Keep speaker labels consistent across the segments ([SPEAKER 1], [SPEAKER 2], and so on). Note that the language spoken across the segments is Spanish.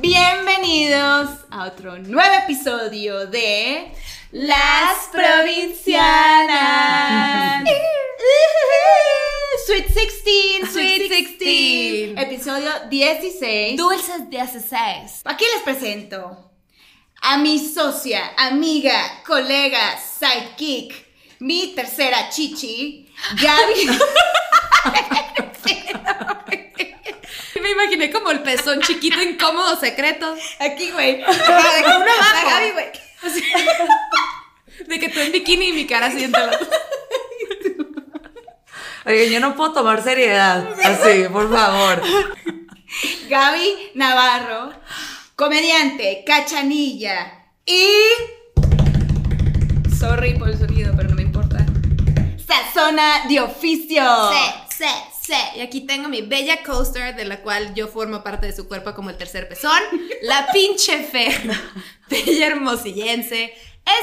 [SPEAKER 1] Bienvenidos a otro nuevo episodio de Las Provincianas. Sweet 16,
[SPEAKER 2] Sweet 16.
[SPEAKER 1] Episodio 16.
[SPEAKER 2] Dulces 16.
[SPEAKER 1] Aquí les presento a mi socia, amiga, colega, sidekick, mi tercera chichi, Gaby.
[SPEAKER 2] Imaginé como el pezón chiquito, incómodo, secreto.
[SPEAKER 1] Aquí, güey. De uno abajo. Gaby, güey.
[SPEAKER 2] De que tú en bikini y mi cara así entre las-
[SPEAKER 3] Oye, yo no puedo tomar seriedad. Así, por favor.
[SPEAKER 1] Gaby Navarro, comediante, cachanilla y. Sorry por el sonido, pero no me importa. Sazona de oficio.
[SPEAKER 2] Sí, sí, sí. Y aquí tengo mi bella coaster, de la cual yo formo parte de su cuerpo como el tercer pezón. La pinche fe, bella hermosillense,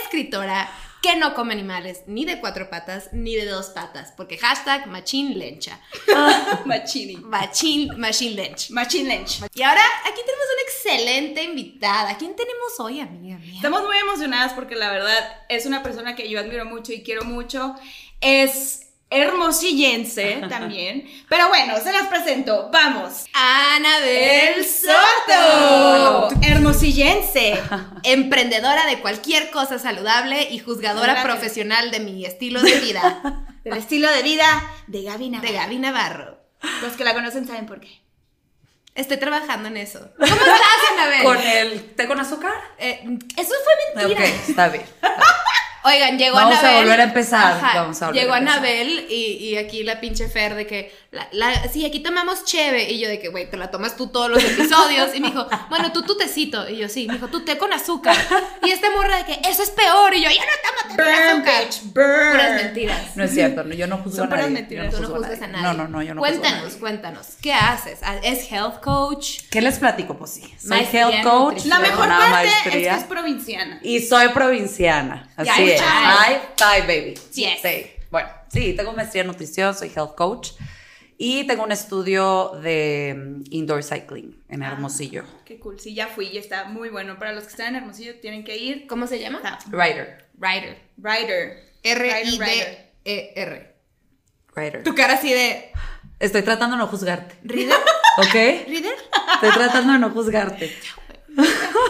[SPEAKER 2] escritora, que no come animales ni de cuatro patas ni de dos patas, porque hashtag machine lencha.
[SPEAKER 1] Machini.
[SPEAKER 2] Machine, machine lench.
[SPEAKER 1] Machine Lynch.
[SPEAKER 2] Y ahora aquí tenemos una excelente invitada. ¿Quién tenemos hoy, amiga mía?
[SPEAKER 1] Estamos muy emocionadas porque la verdad es una persona que yo admiro mucho y quiero mucho. Es hermosillense también. Pero bueno, se las presento. Vamos.
[SPEAKER 2] Anabel
[SPEAKER 1] El
[SPEAKER 2] Soto.
[SPEAKER 1] Hermosillense.
[SPEAKER 2] Emprendedora de cualquier cosa saludable y juzgadora
[SPEAKER 1] Gracias.
[SPEAKER 2] profesional de mi estilo de vida.
[SPEAKER 1] Del estilo de vida de Gaby Navarro.
[SPEAKER 2] de Gaby Navarro.
[SPEAKER 1] Los que la conocen saben por qué.
[SPEAKER 2] Estoy trabajando en eso. ¿Cómo estás, Anabel?
[SPEAKER 3] ¿Con el té con azúcar?
[SPEAKER 2] Eh, eso fue
[SPEAKER 3] Ok,
[SPEAKER 2] mentira.
[SPEAKER 3] está bien.
[SPEAKER 2] Oigan, llegó
[SPEAKER 3] Vamos a
[SPEAKER 2] Anabel.
[SPEAKER 3] volver a empezar, vamos a volver
[SPEAKER 2] llegó
[SPEAKER 3] a empezar.
[SPEAKER 2] Anabel y, y aquí la pinche Fer de que, la, la- sí, aquí tomamos cheve. Y yo de que, güey, te la tomas tú todos los episodios. Y me dijo, bueno, tú tu tecito. Y yo, sí, me dijo, tú té con azúcar. Y esta morra de que, eso es peor. Y yo, yo no tomo té con
[SPEAKER 1] Burn,
[SPEAKER 2] azúcar.
[SPEAKER 1] bitch, burn.
[SPEAKER 2] Puras mentiras.
[SPEAKER 3] No es cierto, no, yo no juzgo
[SPEAKER 1] Son
[SPEAKER 3] a
[SPEAKER 1] puras
[SPEAKER 3] nadie.
[SPEAKER 1] mentiras.
[SPEAKER 3] yo
[SPEAKER 2] Tú no juzgas a nadie.
[SPEAKER 3] No, no, no, yo no juzgo a
[SPEAKER 2] Cuéntanos,
[SPEAKER 3] nadie.
[SPEAKER 2] cuéntanos. ¿Qué haces? ¿Es health coach?
[SPEAKER 3] ¿Qué les platico? Pues sí, soy
[SPEAKER 2] Maestría
[SPEAKER 3] health coach.
[SPEAKER 1] La mejor parte es
[SPEAKER 3] maestría,
[SPEAKER 1] que es provinciana.
[SPEAKER 3] Y soy provinciana. Así
[SPEAKER 2] Ya,
[SPEAKER 3] es. High five, baby.
[SPEAKER 2] Yes.
[SPEAKER 3] Sí. Bueno, sí, tengo maestría en nutrición, soy health coach. Y tengo un estudio de mm, indoor cycling en
[SPEAKER 1] Ah.
[SPEAKER 3] Hermosillo.
[SPEAKER 1] Qué cool. Sí, ya fui y está muy bueno. Para los que están en Hermosillo tienen que ir.
[SPEAKER 2] ¿Cómo se llama?
[SPEAKER 1] Está
[SPEAKER 3] Rider.
[SPEAKER 2] Rider.
[SPEAKER 1] Rider.
[SPEAKER 2] R-I-D-E-R.
[SPEAKER 3] Rider.
[SPEAKER 2] Tu cara así de.
[SPEAKER 3] Estoy tratando de no juzgarte.
[SPEAKER 2] ¿Rider?
[SPEAKER 3] ¿Ok?
[SPEAKER 2] ¿Rider?
[SPEAKER 3] Estoy tratando de no juzgarte.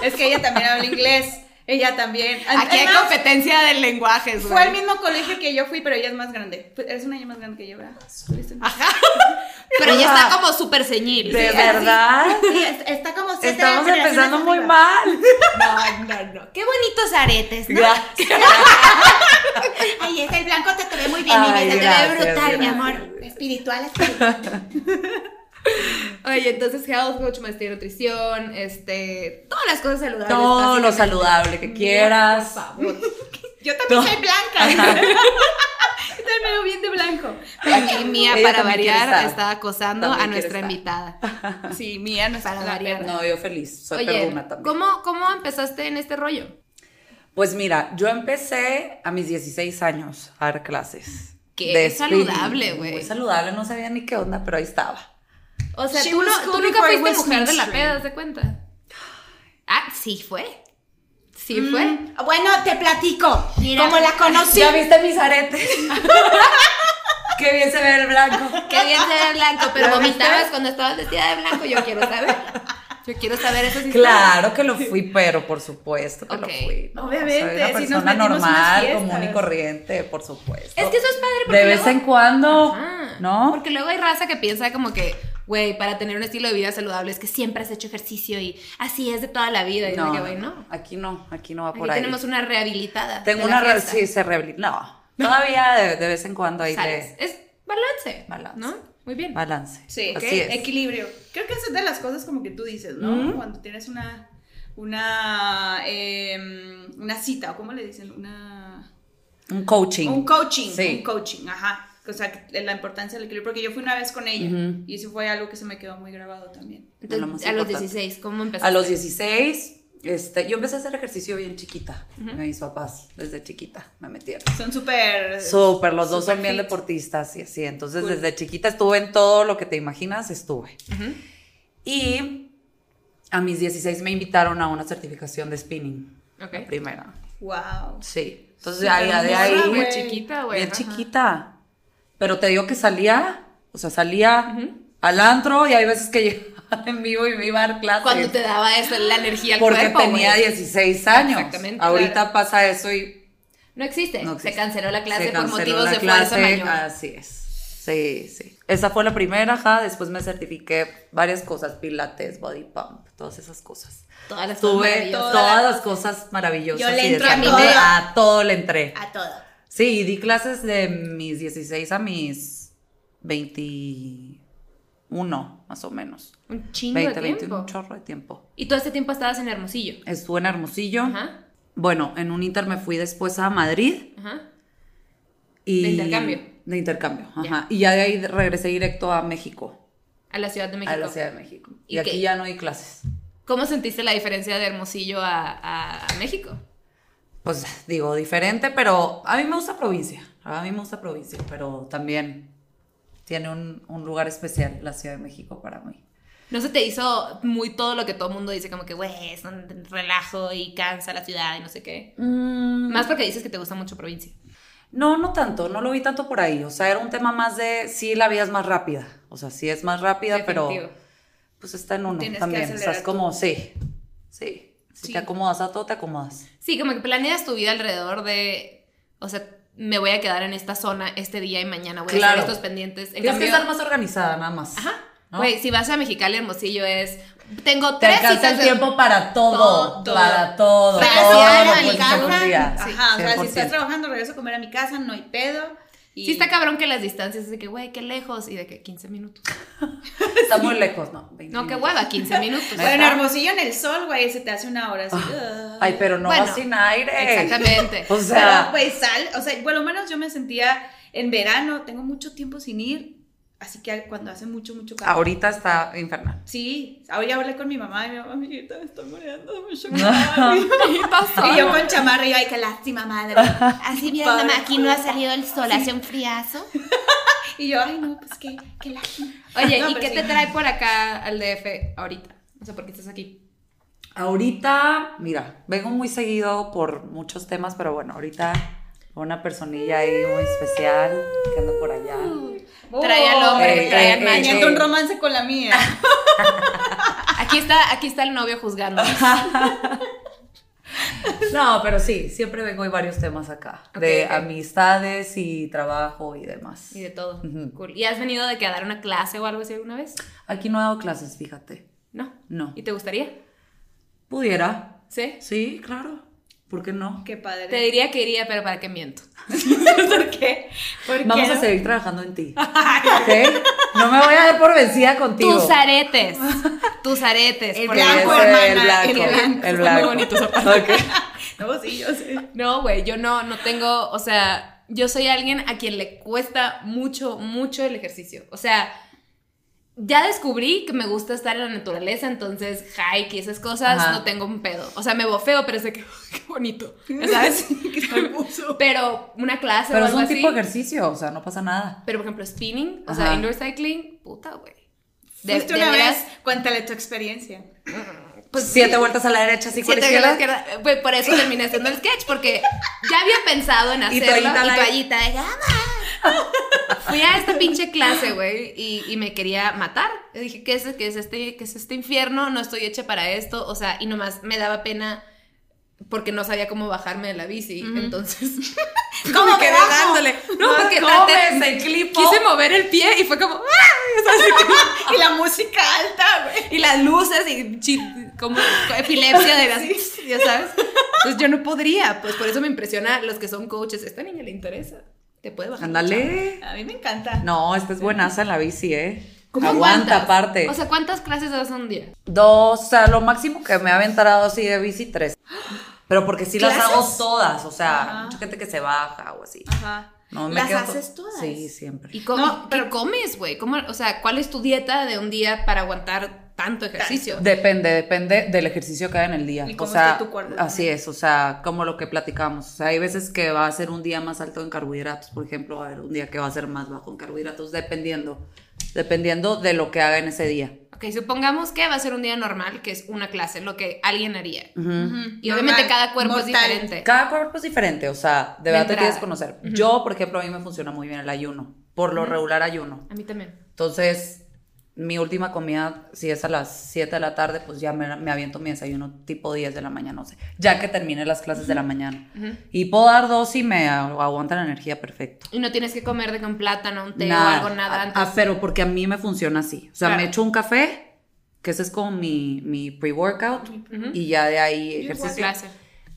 [SPEAKER 1] Es que ella también habla inglés. Ella también.
[SPEAKER 2] Aquí hay competencia de lenguajes, güey.
[SPEAKER 1] Fue al mismo colegio que yo fui, pero ella es más grande. Eres un año más grande que yo, ¿verdad?
[SPEAKER 2] Ajá. Pero ella está como súper ceñil.
[SPEAKER 3] ¿De
[SPEAKER 2] Sí,
[SPEAKER 3] verdad?
[SPEAKER 1] Sí, es- está como siete
[SPEAKER 3] Estamos empezando muy
[SPEAKER 1] arriba.
[SPEAKER 3] mal.
[SPEAKER 2] No, no, no. Qué bonitos aretes, ¿no?
[SPEAKER 3] Gracias.
[SPEAKER 1] Ay, ese el blanco te, ve muy bien,
[SPEAKER 3] Ay,
[SPEAKER 1] niña, te ve brutal, mi
[SPEAKER 3] gracias.
[SPEAKER 1] amor. Espiritual, espiritual.
[SPEAKER 2] Oye, entonces health coach, maestría en nutrición, este, todas las cosas saludables.
[SPEAKER 3] Todo lo saludable que quieras.
[SPEAKER 2] Por favor.
[SPEAKER 1] Yo también soy blanca. yo también me veo bien de blanco.
[SPEAKER 2] Aquí Mía,
[SPEAKER 3] Ella
[SPEAKER 2] para variar, está acosando
[SPEAKER 3] También
[SPEAKER 2] a nuestra invitada.
[SPEAKER 1] Sí, mía no
[SPEAKER 2] Para variar.
[SPEAKER 3] No, yo feliz. Soy
[SPEAKER 2] Oye,
[SPEAKER 3] perruna también.
[SPEAKER 2] ¿cómo, ¿cómo empezaste en este rollo?
[SPEAKER 3] Pues mira, yo empecé a mis 16 años a dar clases.
[SPEAKER 2] Qué
[SPEAKER 3] de
[SPEAKER 2] saludable, güey.
[SPEAKER 3] Muy saludable, no sabía ni qué onda, pero ahí estaba.
[SPEAKER 2] O sea, tú, no- nunca fuiste mujer de la peda, ¿te cuenta? Ah, sí fue. Sí fue.
[SPEAKER 1] Mm, Bueno, te platico.
[SPEAKER 2] Mira.
[SPEAKER 1] Como la conocí.
[SPEAKER 3] ¿Ya viste mis aretes? qué bien se ve el blanco.
[SPEAKER 2] Qué bien se ve blanco, pero
[SPEAKER 3] ¿Ya
[SPEAKER 2] vomitabas cuando estabas vestida de blanco. Yo quiero saber. Yo quiero saber historias.
[SPEAKER 3] Claro que lo fui, pero por supuesto que lo fui. ¿no?
[SPEAKER 1] Obviamente,
[SPEAKER 3] Soy una
[SPEAKER 1] si nos
[SPEAKER 3] persona
[SPEAKER 1] metimos unas
[SPEAKER 3] normal, común y corriente, por supuesto.
[SPEAKER 2] Es que eso es padre porque
[SPEAKER 3] De vez
[SPEAKER 2] luego-
[SPEAKER 3] en cuando,
[SPEAKER 2] Ajá.
[SPEAKER 3] ¿no?
[SPEAKER 2] Porque luego hay raza que piensa como que, güey, para tener un estilo de vida saludable es que siempre has hecho ejercicio y así es de toda la vida. Y
[SPEAKER 3] no,
[SPEAKER 2] que, güey, no.
[SPEAKER 3] aquí no, aquí no va
[SPEAKER 2] Aquí
[SPEAKER 3] por ahí.
[SPEAKER 2] tenemos una rehabilitada.
[SPEAKER 3] Tengo una re- sí, se rehabilita. No, todavía de, de vez en cuando de
[SPEAKER 2] Es balance.
[SPEAKER 3] Balance.
[SPEAKER 2] ¿No? Muy bien.
[SPEAKER 3] balance.
[SPEAKER 1] Sí,
[SPEAKER 3] así es.
[SPEAKER 1] equilibrio. Creo que esa es de las cosas como que tú dices, ¿no? Cuando tienes una, una, em, una cita, o cómo le dicen, una...
[SPEAKER 3] Un coaching.
[SPEAKER 1] Un coaching,
[SPEAKER 3] Sí.
[SPEAKER 1] un coaching, ajá. O sea, la importancia del equilibrio, porque yo fui una vez con ella y eso fue algo que se me quedó muy grabado también.
[SPEAKER 2] Entonces,
[SPEAKER 3] lo más
[SPEAKER 2] a los
[SPEAKER 3] importante.
[SPEAKER 2] 16, ¿cómo empezaste?
[SPEAKER 3] A los 16, este, yo empecé a hacer ejercicio bien chiquita. Mis papás, desde chiquita, me metieron.
[SPEAKER 1] Son súper...
[SPEAKER 3] Súper, los dos son bien deportistas y así. Entonces,
[SPEAKER 1] Cool.
[SPEAKER 3] desde chiquita estuve en todo lo que te imaginas, estuve. Y A mis 16 me invitaron a una certificación de spinning.
[SPEAKER 2] Ok.
[SPEAKER 3] La primera.
[SPEAKER 1] Wow.
[SPEAKER 3] Sí. Entonces, ya, de ahí.
[SPEAKER 2] Muy chiquita, güey.
[SPEAKER 3] Bien
[SPEAKER 2] ajá.
[SPEAKER 3] chiquita. Pero te digo que salía, o sea, salía al antro y hay veces que llegaba en vivo y me iba a dar clases.
[SPEAKER 2] Cuando te daba eso, la energía al
[SPEAKER 3] porque
[SPEAKER 2] cuerpo,
[SPEAKER 3] tenía
[SPEAKER 2] güey.
[SPEAKER 3] 16 años.
[SPEAKER 2] Exactamente,
[SPEAKER 3] Ahorita
[SPEAKER 2] claro.
[SPEAKER 3] pasa eso y
[SPEAKER 2] No existe.
[SPEAKER 3] no
[SPEAKER 2] Se canceló la clase
[SPEAKER 3] Se
[SPEAKER 2] por motivos de fuerza
[SPEAKER 3] clase,
[SPEAKER 2] mayor.
[SPEAKER 3] Así es. Sí, sí. Esa fue la primera, ajá. Después me certifiqué varias cosas, pilates, body pump, todas esas cosas.
[SPEAKER 2] Todas las cosas
[SPEAKER 3] Tuve
[SPEAKER 2] maravillosas.
[SPEAKER 3] todas las cosas maravillosas.
[SPEAKER 1] Yo le
[SPEAKER 3] y
[SPEAKER 1] entro. A todo
[SPEAKER 3] le entré.
[SPEAKER 1] A todo.
[SPEAKER 3] Sí, di clases de mis 16 a mis 21, más o menos.
[SPEAKER 2] Un chingo
[SPEAKER 3] 20,
[SPEAKER 2] de
[SPEAKER 3] 21,
[SPEAKER 2] tiempo.
[SPEAKER 3] un chorro de tiempo.
[SPEAKER 2] Y todo este tiempo estabas en Hermosillo.
[SPEAKER 3] Estuve en Hermosillo.
[SPEAKER 2] Ajá.
[SPEAKER 3] Bueno, en un inter me fui después a Madrid.
[SPEAKER 2] Ajá.
[SPEAKER 3] Y,
[SPEAKER 2] De intercambio.
[SPEAKER 3] De intercambio,
[SPEAKER 2] Ya.
[SPEAKER 3] ajá. Y ya de ahí regresé directo a México,
[SPEAKER 2] A la Ciudad de México.
[SPEAKER 3] a la Ciudad de México. Y,
[SPEAKER 2] ¿Y
[SPEAKER 3] aquí ya no hay clases.
[SPEAKER 2] ¿Cómo sentiste la diferencia de Hermosillo a México?
[SPEAKER 3] Pues digo, diferente, pero a mí me gusta provincia. A mí me gusta provincia, pero también tiene un, un lugar especial la Ciudad de México para mí.
[SPEAKER 2] ¿No se te hizo muy todo lo que todo el mundo dice, como que, güey, es un relajo y cansa la ciudad y no sé qué? Más porque dices que te gusta mucho provincia.
[SPEAKER 3] No, no tanto, no lo vi tanto por ahí. O sea, era un tema más de sí, la vida es más rápida. O sea, sí es más rápida, pero
[SPEAKER 2] Definitivo.
[SPEAKER 3] pues está en uno
[SPEAKER 1] Tienes
[SPEAKER 3] también. O sea,
[SPEAKER 1] acelerar
[SPEAKER 3] es como, sí, sí. Si
[SPEAKER 1] Sí.
[SPEAKER 3] te acomodas a todo, te acomodas.
[SPEAKER 2] Sí, como que planeas tu vida alrededor de, o sea, me voy a quedar en esta zona este día y mañana voy a hacer estos pendientes. En
[SPEAKER 3] Tienes
[SPEAKER 2] cambio,
[SPEAKER 3] que estar más organizada, nada más.
[SPEAKER 2] Ajá.
[SPEAKER 3] ¿no?
[SPEAKER 2] Güey, si vas a Mexicali, Hermosillo es, tengo
[SPEAKER 3] Te
[SPEAKER 2] tres
[SPEAKER 3] alcanza
[SPEAKER 2] citas
[SPEAKER 3] el
[SPEAKER 2] de-
[SPEAKER 3] tiempo para todo,
[SPEAKER 2] Todo.
[SPEAKER 3] para todo,
[SPEAKER 1] Para
[SPEAKER 3] todo lo
[SPEAKER 1] a mi casa. Ajá,
[SPEAKER 3] Sí,
[SPEAKER 1] o sea, si
[SPEAKER 3] 100%.
[SPEAKER 1] estás trabajando, regreso a comer a mi casa, no hay pedo. Y
[SPEAKER 2] Sí está cabrón que las distancias es de que, güey, qué lejos y de que 15 minutos.
[SPEAKER 3] Está muy lejos, ¿no? 20
[SPEAKER 2] No, qué hueva, 15 minutos.
[SPEAKER 1] Bueno, Hermosillo en el sol, güey, se te hace una hora así. ugh.
[SPEAKER 3] Ay, pero no
[SPEAKER 2] Bueno,
[SPEAKER 3] sin aire.
[SPEAKER 2] Exactamente.
[SPEAKER 3] O
[SPEAKER 1] Pero,
[SPEAKER 3] sea,
[SPEAKER 1] pues sal, o sea, por lo menos yo me sentía en verano, tengo mucho tiempo sin ir, así que cuando hace mucho, mucho calor.
[SPEAKER 3] ahorita está infernal.
[SPEAKER 1] Sí, ahora hablé con mi mamá y mi mamá, amiguita, me estoy muriendo de mucho calor. Y yo con chamarra y yo, ay, qué lástima, madre.
[SPEAKER 2] Así
[SPEAKER 1] mira, mamá, aquí no ha
[SPEAKER 2] salido el sol, hace un friazo.
[SPEAKER 1] Y yo, ay, no, pues qué, qué lástima.
[SPEAKER 2] Oye,
[SPEAKER 1] No,
[SPEAKER 2] ¿y qué
[SPEAKER 1] sí.
[SPEAKER 2] te trae por acá al DF ahorita? O sea, ¿por qué estás aquí?
[SPEAKER 3] Ahorita, mira, vengo muy seguido por muchos temas, pero bueno, ahorita una personilla ahí muy especial que anda por allá.
[SPEAKER 2] Trae al hombre,
[SPEAKER 3] Eh,
[SPEAKER 2] trae
[SPEAKER 3] eh,
[SPEAKER 2] al
[SPEAKER 3] eh,
[SPEAKER 2] macho.
[SPEAKER 1] Teniendo un romance con la mía.
[SPEAKER 2] Aquí está, aquí está el novio juzgando.
[SPEAKER 3] No, pero sí, siempre vengo hay varios temas acá, de amistades y trabajo y demás.
[SPEAKER 2] Y de todo. Cool. ¿Y has venido de que a dar una clase o algo así alguna vez?
[SPEAKER 3] Aquí no he dado clases, fíjate.
[SPEAKER 2] No.
[SPEAKER 3] No.
[SPEAKER 2] ¿Y te gustaría?
[SPEAKER 3] Pudiera.
[SPEAKER 2] ¿Sí?
[SPEAKER 3] Sí, claro. ¿Por qué no?
[SPEAKER 1] Qué padre.
[SPEAKER 2] Te diría que iría, pero ¿para qué miento?
[SPEAKER 1] ¿Por qué? ¿Por qué
[SPEAKER 3] Vamos a seguir trabajando en ti. ¿Ok? No me voy a dar por vencida contigo.
[SPEAKER 2] Tus aretes. Tus aretes.
[SPEAKER 1] El blanco, hermana,
[SPEAKER 3] El
[SPEAKER 1] el
[SPEAKER 3] blanco. El blanco.
[SPEAKER 2] muy bonitos aparte.
[SPEAKER 3] Ok.
[SPEAKER 1] No, sí, yo sé.
[SPEAKER 2] No, güey, yo no, no tengo, o sea, yo soy alguien a quien le cuesta mucho, mucho el ejercicio. O sea, ya descubrí que me gusta estar en la naturaleza, entonces hike y esas cosas
[SPEAKER 3] Ajá.
[SPEAKER 2] no tengo un pedo. O sea, me bofeo, pero es de que, qué bonito, ¿sabes? pero una clase
[SPEAKER 3] Pero
[SPEAKER 2] o
[SPEAKER 3] es
[SPEAKER 2] algo
[SPEAKER 3] un
[SPEAKER 2] así.
[SPEAKER 3] tipo de ejercicio, o sea, no pasa nada.
[SPEAKER 2] Pero, por ejemplo, spinning, o
[SPEAKER 3] Ajá.
[SPEAKER 2] sea, indoor cycling, puta, güey. De-
[SPEAKER 1] Fuiste
[SPEAKER 2] de
[SPEAKER 1] una
[SPEAKER 2] veras,
[SPEAKER 1] vez, cuéntale tu experiencia.
[SPEAKER 2] pues,
[SPEAKER 3] Siete vueltas a la derecha, cinco
[SPEAKER 2] Siete a la
[SPEAKER 3] izquierda.
[SPEAKER 2] Pues por eso terminé haciendo el sketch, porque ya había pensado en
[SPEAKER 3] Y
[SPEAKER 2] hacerlo.
[SPEAKER 3] toallita
[SPEAKER 2] Y
[SPEAKER 3] al
[SPEAKER 2] toallita, de "Vamos". Fui a esta pinche clase, güey, y, y me quería matar. Yo dije, ¿qué es, qué, es este, ¿qué es este infierno? No estoy hecha para esto. O sea, y nomás me daba pena porque no sabía cómo bajarme de la bici. Entonces,
[SPEAKER 1] ¿Cómo
[SPEAKER 2] me quedé
[SPEAKER 1] bajo?
[SPEAKER 2] dándole. No,
[SPEAKER 3] No,
[SPEAKER 2] porque
[SPEAKER 3] ¿cómo
[SPEAKER 2] traté- quise mover el pie y fue como, ¡ah!
[SPEAKER 1] Y la música alta, güey.
[SPEAKER 2] Y las luces y como epilepsia de las, ya sabes. Entonces yo no podría, pues por eso me impresiona los que son coaches. Esta niña le interesa. Te puede bajar.
[SPEAKER 3] Ándale.
[SPEAKER 1] A mí me encanta.
[SPEAKER 3] No, esta es buenaza en la bici, ¿eh?
[SPEAKER 2] ¿Cómo
[SPEAKER 3] Aguanta aparte.
[SPEAKER 2] O sea, ¿cuántas clases das un día?
[SPEAKER 3] Dos, o sea, lo máximo que me ha aventado así de bici, tres. Pero porque sí las hago todas, o sea,
[SPEAKER 1] Ajá.
[SPEAKER 3] mucha gente que se baja o así.
[SPEAKER 1] Ajá.
[SPEAKER 3] No, me
[SPEAKER 1] ¿Las
[SPEAKER 3] quedo
[SPEAKER 1] haces
[SPEAKER 3] to-
[SPEAKER 1] todas?
[SPEAKER 3] Sí, siempre.
[SPEAKER 2] ¿Y cómo,
[SPEAKER 1] No,
[SPEAKER 2] ¿qué
[SPEAKER 1] pero-
[SPEAKER 2] comes, güey? ¿Cómo- O sea, ¿cuál es tu dieta de un día para aguantar tanto ejercicio?
[SPEAKER 3] Depende, depende del ejercicio que haga en el día.
[SPEAKER 1] Y
[SPEAKER 3] o
[SPEAKER 1] cómo
[SPEAKER 3] sea,
[SPEAKER 1] esté tu cuerpo
[SPEAKER 3] así es, o sea, como lo que platicamos. O sea, hay veces que va a ser un día más alto en carbohidratos, por ejemplo, va a haber un día que va a ser más bajo en carbohidratos, dependiendo, dependiendo de lo que haga en ese día.
[SPEAKER 2] Ok, supongamos que va a ser un día normal, que es una clase, lo que alguien haría. Y obviamente cada cuerpo es diferente.
[SPEAKER 3] Cada cuerpo es diferente, o sea, de verdad te tienes que conocer. Yo, por ejemplo, a mí me funciona muy bien el ayuno. Por lo regular ayuno.
[SPEAKER 2] A mí también.
[SPEAKER 3] Entonces, mi última comida, si es a las 7 de la tarde, pues ya me, me aviento mi desayuno tipo 10 de la mañana, no sé. Ya que termine las clases de la mañana. Y puedo dar dos y me agu- aguanta la energía perfecto.
[SPEAKER 2] Y no tienes que comer de que un plátano, un té
[SPEAKER 3] Nada.
[SPEAKER 2] o algo, nada
[SPEAKER 3] Ah,
[SPEAKER 2] antes.
[SPEAKER 3] ah, pero porque a mí me funciona así. O sea,
[SPEAKER 2] Claro.
[SPEAKER 3] me echo un café, que ese es como mi, mi pre-workout, y ya de ahí ejercicio.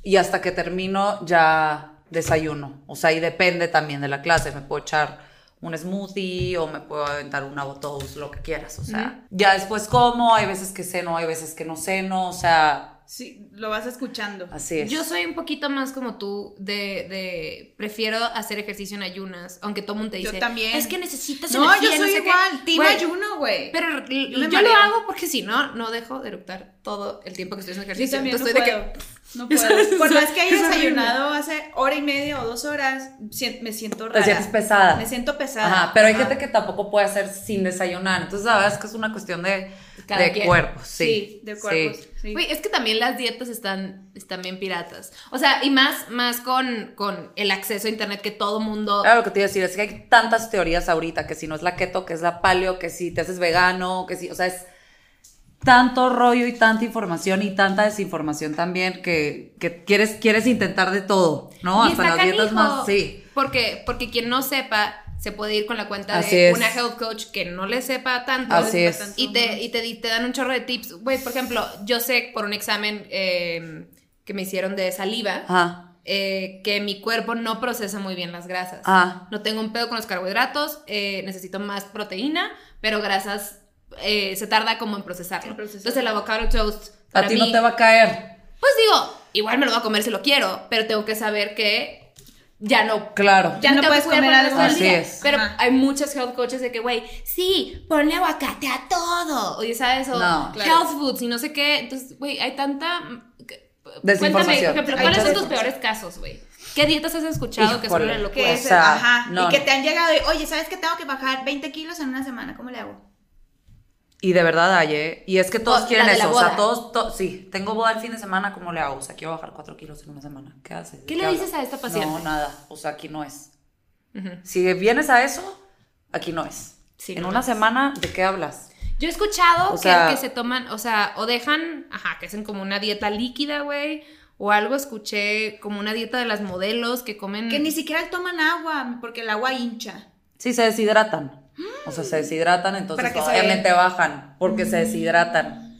[SPEAKER 3] Y hasta que termino ya desayuno. O sea, y depende también de la clase. Me puedo echar un smoothie o me puedo aventar una toast, lo que quieras. O sea, ya después como, hay veces que ceno, hay veces que no ceno. O sea,
[SPEAKER 1] Sí, lo vas escuchando.
[SPEAKER 3] así es.
[SPEAKER 2] Yo soy un poquito más como tú, de, de prefiero hacer ejercicio en ayunas, aunque todo mundo te
[SPEAKER 1] Yo
[SPEAKER 2] dice,
[SPEAKER 1] también.
[SPEAKER 2] es que necesitas
[SPEAKER 1] No,
[SPEAKER 2] energía,
[SPEAKER 1] yo soy
[SPEAKER 2] sé qué".
[SPEAKER 1] igual. Team ayuno, güey.
[SPEAKER 2] Pero
[SPEAKER 1] Yo
[SPEAKER 2] yo, lo hago porque si no, no dejo de eructar todo el tiempo que estoy haciendo
[SPEAKER 1] Yo
[SPEAKER 2] ejercicio.
[SPEAKER 1] también no
[SPEAKER 2] Entonces
[SPEAKER 1] puedo.
[SPEAKER 2] estoy de que...
[SPEAKER 1] No puedo.
[SPEAKER 2] sabes,
[SPEAKER 1] Por más que haya desayunado hace hora y media o dos horas, me siento rara.
[SPEAKER 3] Te sientes pesada.
[SPEAKER 1] Me siento pesada.
[SPEAKER 3] Ajá, pero hay
[SPEAKER 1] Ajá.
[SPEAKER 3] gente que tampoco puede hacer sin desayunar. Entonces, la verdad es que es una cuestión de,
[SPEAKER 2] Cada
[SPEAKER 3] de
[SPEAKER 2] quien.
[SPEAKER 3] cuerpos. Sí,
[SPEAKER 1] Sí, de cuerpos.
[SPEAKER 3] Sí.
[SPEAKER 1] sí.
[SPEAKER 2] Güey, es que también las dietas están, están bien piratas. O sea, y más, más con, con el acceso a internet que todo mundo...
[SPEAKER 3] Claro, lo que te iba a decir es que hay tantas teorías ahorita, que si no es la keto, que es la paleo, que si te haces vegano, que si, o sea, es tanto rollo y tanta información y tanta desinformación también que, que quieres, quieres intentar de todo, ¿no?
[SPEAKER 2] Y
[SPEAKER 3] Hasta las dietas más, sí.
[SPEAKER 2] Porque, porque quien no sepa, se puede ir con la cuenta
[SPEAKER 3] Así
[SPEAKER 2] de
[SPEAKER 3] es.
[SPEAKER 2] una health coach que no le sepa tanto.
[SPEAKER 3] Así
[SPEAKER 1] sepa
[SPEAKER 3] es.
[SPEAKER 1] tanto.
[SPEAKER 2] Y te, y te, dan un chorro de tips. Güey, por ejemplo, yo sé por un examen eh, que me hicieron de saliva.
[SPEAKER 3] Ajá.
[SPEAKER 2] eh, que mi cuerpo no procesa muy bien las grasas.
[SPEAKER 3] Ah.
[SPEAKER 2] No tengo un pedo con los carbohidratos, eh, necesito más proteína, pero grasas eh, se tarda como en procesarlo.
[SPEAKER 1] En procesarlo.
[SPEAKER 2] Entonces el avocado toast
[SPEAKER 3] A ti
[SPEAKER 2] mí,
[SPEAKER 3] no te va a caer.
[SPEAKER 2] pues digo, igual me lo voy a comer si lo quiero, pero tengo que saber que ya no
[SPEAKER 3] Claro.
[SPEAKER 1] Ya no
[SPEAKER 2] tengo
[SPEAKER 1] puedes comer algo
[SPEAKER 3] así es.
[SPEAKER 2] Pero
[SPEAKER 1] Ajá.
[SPEAKER 2] hay muchas health coaches de que, güey, sí, ponle aguacate a todo. Oye, ¿sabes? O
[SPEAKER 3] No.
[SPEAKER 1] Claro.
[SPEAKER 2] health foods y no sé qué. Entonces, güey, hay tanta. Cuéntame,
[SPEAKER 3] Desinformación.
[SPEAKER 2] por ejemplo, ¿cuáles son tus peores casos, güey? ¿Qué dietas has escuchado que son
[SPEAKER 3] Híjole.
[SPEAKER 2] una locura?
[SPEAKER 1] Que
[SPEAKER 3] O
[SPEAKER 1] es-
[SPEAKER 3] sea,
[SPEAKER 1] ajá.
[SPEAKER 3] no,
[SPEAKER 1] y que
[SPEAKER 3] no.
[SPEAKER 1] te han llegado y, oye, ¿sabes que tengo que bajar 20 kilos en una semana? ¿Cómo le hago?
[SPEAKER 3] Y de verdad hay, ¿eh? Y es que todos quieren eso. O sea, todos, to- sí, tengo boda el fin de semana, ¿cómo le hago? O sea, quiero bajar 4 kilos en una semana. ¿Qué haces?
[SPEAKER 2] ¿Qué le dices a esta paciente?
[SPEAKER 3] No, nada. O sea, aquí no es.
[SPEAKER 2] Ujú.
[SPEAKER 3] Si vienes a eso, aquí no es.
[SPEAKER 2] Sí,
[SPEAKER 3] en
[SPEAKER 2] no
[SPEAKER 3] una
[SPEAKER 2] es.
[SPEAKER 3] semana, ¿de qué hablas?
[SPEAKER 2] Yo he escuchado
[SPEAKER 3] O
[SPEAKER 2] que,
[SPEAKER 3] sea-
[SPEAKER 2] que se toman, o sea, o dejan, ajá, que hacen como una dieta líquida, güey. O algo escuché como una dieta de las modelos que comen.
[SPEAKER 1] Que ni siquiera toman agua, porque el agua hincha.
[SPEAKER 3] Sí, se deshidratan. O sea, se deshidratan, entonces
[SPEAKER 1] que se-
[SPEAKER 3] obviamente bajan, porque se deshidratan.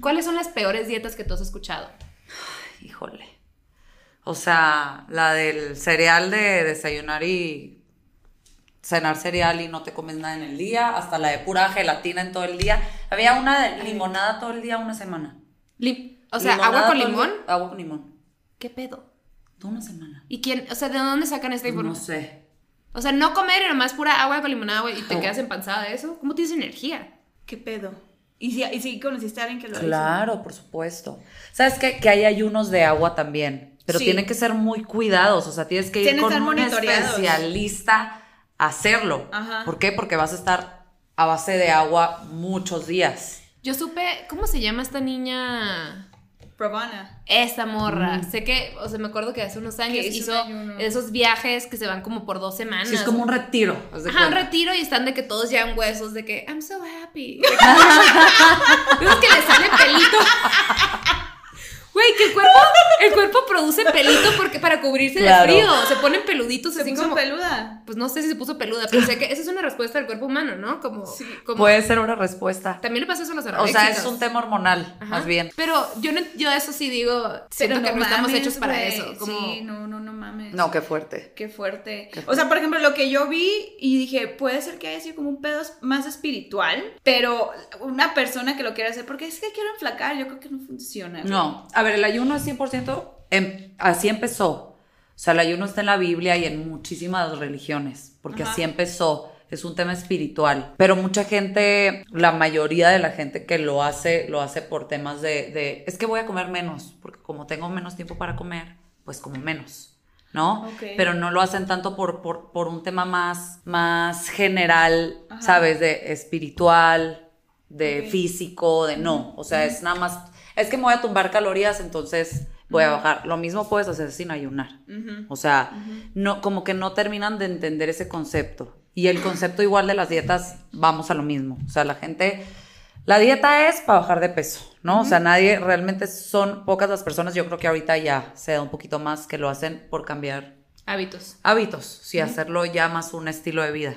[SPEAKER 2] ¿Cuáles son las peores dietas que tú has escuchado?
[SPEAKER 3] Híjole. O sea, la del cereal de desayunar y cenar cereal y no te comes nada en el día, hasta la de pura gelatina en todo el día. Había una de limonada todo el día, una semana.
[SPEAKER 2] Lim- o sea,
[SPEAKER 3] Limonada
[SPEAKER 2] agua con limón.
[SPEAKER 3] día, Agua con limón.
[SPEAKER 2] ¿Qué pedo?
[SPEAKER 3] Toda una semana.
[SPEAKER 2] ¿Y quién? O sea, ¿de dónde sacan esta
[SPEAKER 3] No
[SPEAKER 2] información?
[SPEAKER 3] sé.
[SPEAKER 2] O sea, no comer y nomás pura agua con limonada, güey, y te
[SPEAKER 3] No.
[SPEAKER 2] quedas empanzada de eso. ¿Cómo tienes energía?
[SPEAKER 1] ¿Qué pedo? ¿Y si, y si conociste a alguien que lo hizo?
[SPEAKER 3] Claro, por supuesto. ¿Sabes qué? Que hay ayunos de agua también, pero
[SPEAKER 1] Sí.
[SPEAKER 3] tienen que ser muy cuidados, o sea, tienes que ir con un especialista a hacerlo.
[SPEAKER 1] Ajá.
[SPEAKER 3] ¿Por qué? Porque vas a estar a base de agua muchos días.
[SPEAKER 2] Yo supe, ¿cómo se llama esta niña?
[SPEAKER 1] Probana.
[SPEAKER 2] Esta morra. Sé que, o sea, me acuerdo que hace unos años
[SPEAKER 1] Que hizo
[SPEAKER 2] hizo
[SPEAKER 1] un ayuno.
[SPEAKER 2] esos viajes que se van como por dos semanas.
[SPEAKER 3] Sí, es como un retiro. de
[SPEAKER 2] Ajá, un retiro y están de que todos llevan huesos, de que I'm so happy. es que le sale pelito. Güey, que el cuerpo, el cuerpo produce pelito porque para cubrirse
[SPEAKER 3] Claro.
[SPEAKER 2] de frío. Se ponen peluditos
[SPEAKER 1] Se
[SPEAKER 2] así
[SPEAKER 1] puso
[SPEAKER 2] como.
[SPEAKER 1] peluda.
[SPEAKER 2] Pues no sé si se puso peluda, pero sé que esa es una respuesta del cuerpo humano, ¿no? Como. como
[SPEAKER 3] Puede ser una respuesta.
[SPEAKER 2] También le pasa eso a los
[SPEAKER 3] O
[SPEAKER 2] anoréxicos.
[SPEAKER 3] sea, es un tema hormonal,
[SPEAKER 2] Ajá.
[SPEAKER 3] más bien.
[SPEAKER 2] Pero yo, no, yo eso sí digo, siento que no, estamos hechos para
[SPEAKER 1] güey.
[SPEAKER 2] eso. Como,
[SPEAKER 1] Sí, no, no, no mames.
[SPEAKER 3] No, qué fuerte.
[SPEAKER 1] Qué fuerte.
[SPEAKER 3] Qué
[SPEAKER 1] O sea, por ejemplo, lo que yo vi y dije, puede ser que haya sido como un pedo más espiritual, pero una persona que lo quiere hacer, porque es que quiero enflacar, yo creo que no funciona.
[SPEAKER 3] No, a ver, el ayuno es 100%, em- así empezó. O sea, el ayuno está en la Biblia y en muchísimas religiones, porque
[SPEAKER 1] Ajá.
[SPEAKER 3] así empezó. Es un tema espiritual. Pero mucha gente, la mayoría de la gente que lo hace, lo hace por temas de, de, es que voy a comer menos, porque como tengo menos tiempo para comer, pues como menos. ¿No? Pero no lo hacen tanto por, por, por un tema más, más general,
[SPEAKER 1] Ajá.
[SPEAKER 3] ¿sabes? De espiritual, de físico, de no. O sea, es nada más, es que me voy a tumbar calorías, entonces voy a bajar. Lo mismo puedes hacer sin ayunar. O sea, no, como que no terminan de entender ese concepto. Y el concepto igual de las dietas, vamos a lo mismo. O sea, la gente, la dieta es para bajar de peso, ¿no? O sea, nadie, realmente son pocas las personas, yo creo que ahorita ya se da un poquito más que lo hacen por cambiar
[SPEAKER 2] Hábitos.
[SPEAKER 3] hábitos, sí, hacerlo ya más un estilo de vida.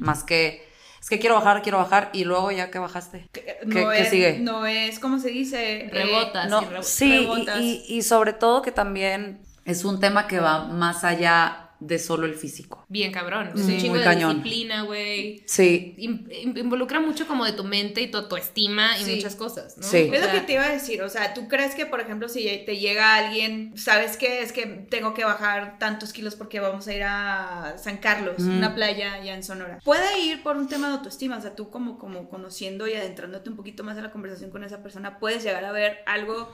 [SPEAKER 3] Más que, es que quiero bajar, quiero bajar, y luego ya que bajaste. ¿Qué,
[SPEAKER 1] no
[SPEAKER 3] qué
[SPEAKER 1] es,
[SPEAKER 3] sigue?
[SPEAKER 1] No es, ¿cómo se dice?
[SPEAKER 2] Rebotas.
[SPEAKER 3] No,
[SPEAKER 2] y
[SPEAKER 3] sí, y-
[SPEAKER 1] rebotas.
[SPEAKER 3] y, y sobre todo que también es un tema que va más allá de solo el físico.
[SPEAKER 2] Bien cabrón. Es
[SPEAKER 3] Sí,
[SPEAKER 2] un chingo de
[SPEAKER 3] cañón.
[SPEAKER 2] disciplina, güey.
[SPEAKER 3] Sí,
[SPEAKER 2] In- in- involucra mucho como de tu mente y tu autoestima y
[SPEAKER 1] Sí.
[SPEAKER 2] muchas cosas, ¿no?
[SPEAKER 3] Sí.
[SPEAKER 1] Es lo que te iba a decir, o sea, ¿tú crees que, por ejemplo, si te llega alguien, sabes qué? Es que tengo que bajar tantos kilos porque vamos a ir a San Carlos, una playa allá en Sonora. Puede ir por un tema de autoestima, o sea, tú como, como conociendo y adentrándote un poquito más en la conversación con esa persona, puedes llegar a ver algo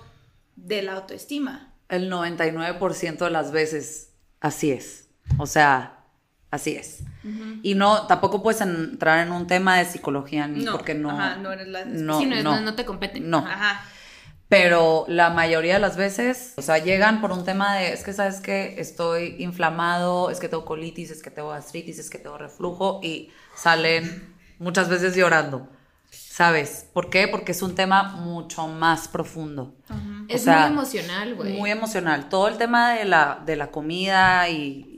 [SPEAKER 1] de la autoestima.
[SPEAKER 3] el 99% de las veces así es. O sea, así es. Y no, tampoco puedes entrar en un tema de psicología ni
[SPEAKER 1] No,
[SPEAKER 3] porque no.
[SPEAKER 1] ajá, no eres la-
[SPEAKER 3] no,
[SPEAKER 2] sí, no, es-
[SPEAKER 3] no.
[SPEAKER 2] no- te compete.
[SPEAKER 3] No.
[SPEAKER 1] Ajá.
[SPEAKER 3] Pero la mayoría de las veces, o sea, llegan por un tema de, es que sabes que estoy inflamado, es que tengo colitis, es que tengo gastritis, es que tengo reflujo y salen muchas veces llorando, ¿sabes? ¿Por qué? Porque es un tema mucho más profundo.
[SPEAKER 2] Es
[SPEAKER 3] O sea,
[SPEAKER 2] muy emocional, güey.
[SPEAKER 3] Muy emocional. Todo el tema de la, de la comida y...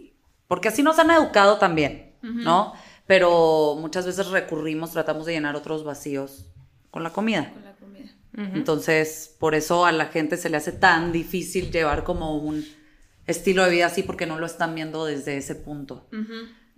[SPEAKER 3] Porque así nos han educado también, ¿no? Pero muchas veces recurrimos, tratamos de llenar otros vacíos con la comida.
[SPEAKER 1] Con la comida.
[SPEAKER 3] Entonces, por eso a la gente se le hace tan difícil llevar como un estilo de vida así porque no lo están viendo desde ese punto.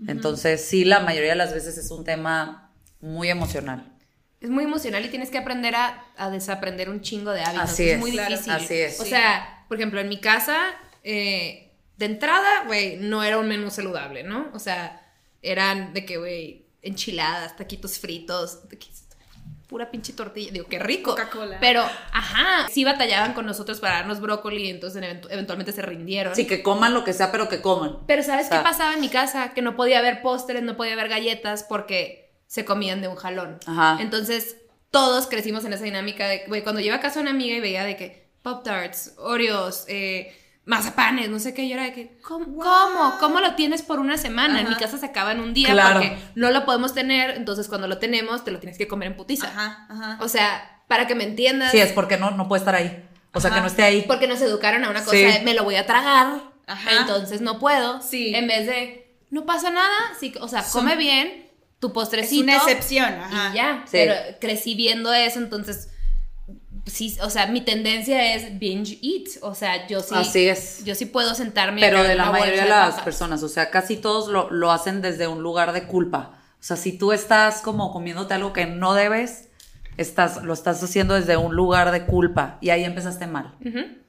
[SPEAKER 3] Entonces, sí, la mayoría de las veces es un tema muy emocional.
[SPEAKER 2] Es muy emocional y tienes que aprender a, a desaprender un chingo de hábitos.
[SPEAKER 3] Así
[SPEAKER 2] es.
[SPEAKER 3] es,
[SPEAKER 2] muy
[SPEAKER 1] claro,
[SPEAKER 2] difícil.
[SPEAKER 3] así es.
[SPEAKER 2] O
[SPEAKER 1] Sí.
[SPEAKER 2] sea, por ejemplo, en mi casa, eh, de entrada, güey, no era un menú saludable, ¿no? O sea, eran de que, güey, enchiladas, taquitos fritos, de que- pura pinche tortilla. Digo, qué rico.
[SPEAKER 1] Coca-Cola.
[SPEAKER 2] Pero, ajá, sí batallaban con nosotros para darnos brócoli, entonces eventu- eventualmente se rindieron.
[SPEAKER 3] Sí, que coman lo que sea, pero que coman.
[SPEAKER 2] Pero ¿sabes
[SPEAKER 3] O sea-
[SPEAKER 2] qué pasaba en mi casa? Que no podía haber postres, no podía haber galletas porque se comían de un jalón.
[SPEAKER 3] Ajá.
[SPEAKER 2] Entonces, todos crecimos en esa dinámica de, güey, cuando yo iba a casa una amiga y veía de que Pop Tarts, Oreos, eh, mazapanes, no sé qué, yo era de que, ¿cómo? ¿Cómo, ¿Cómo lo tienes por una semana? En mi casa se acaba en un día
[SPEAKER 3] Claro.
[SPEAKER 2] porque no lo podemos tener, entonces cuando lo tenemos te lo tienes que comer en putiza.
[SPEAKER 1] Ajá, ajá.
[SPEAKER 2] O sea, para que me entiendas.
[SPEAKER 3] Sí, es porque no, no puede estar ahí. O sea,
[SPEAKER 1] Ajá.
[SPEAKER 3] que no esté ahí.
[SPEAKER 2] Porque nos educaron a una cosa
[SPEAKER 3] Sí.
[SPEAKER 2] de me lo voy a tragar,
[SPEAKER 1] Ajá.
[SPEAKER 2] entonces no puedo.
[SPEAKER 1] Sí.
[SPEAKER 2] En vez de no pasa nada, sí, o sea,
[SPEAKER 1] Son-
[SPEAKER 2] come bien, tu
[SPEAKER 1] Es
[SPEAKER 2] postrecito.
[SPEAKER 1] una excepción, ajá.
[SPEAKER 2] Y ya.
[SPEAKER 3] Sí.
[SPEAKER 2] Pero crecí viendo eso, entonces. Sí, o sea, mi tendencia es binge eat. O sea, yo sí.
[SPEAKER 3] Así es.
[SPEAKER 2] Yo sí puedo sentarme.
[SPEAKER 3] Pero de la mayoría de las
[SPEAKER 2] papas.
[SPEAKER 3] personas, o sea, casi todos lo, lo hacen desde un lugar de culpa. O sea, si tú estás como comiéndote algo que no debes, estás, lo estás haciendo desde un lugar de culpa y ahí empezaste mal.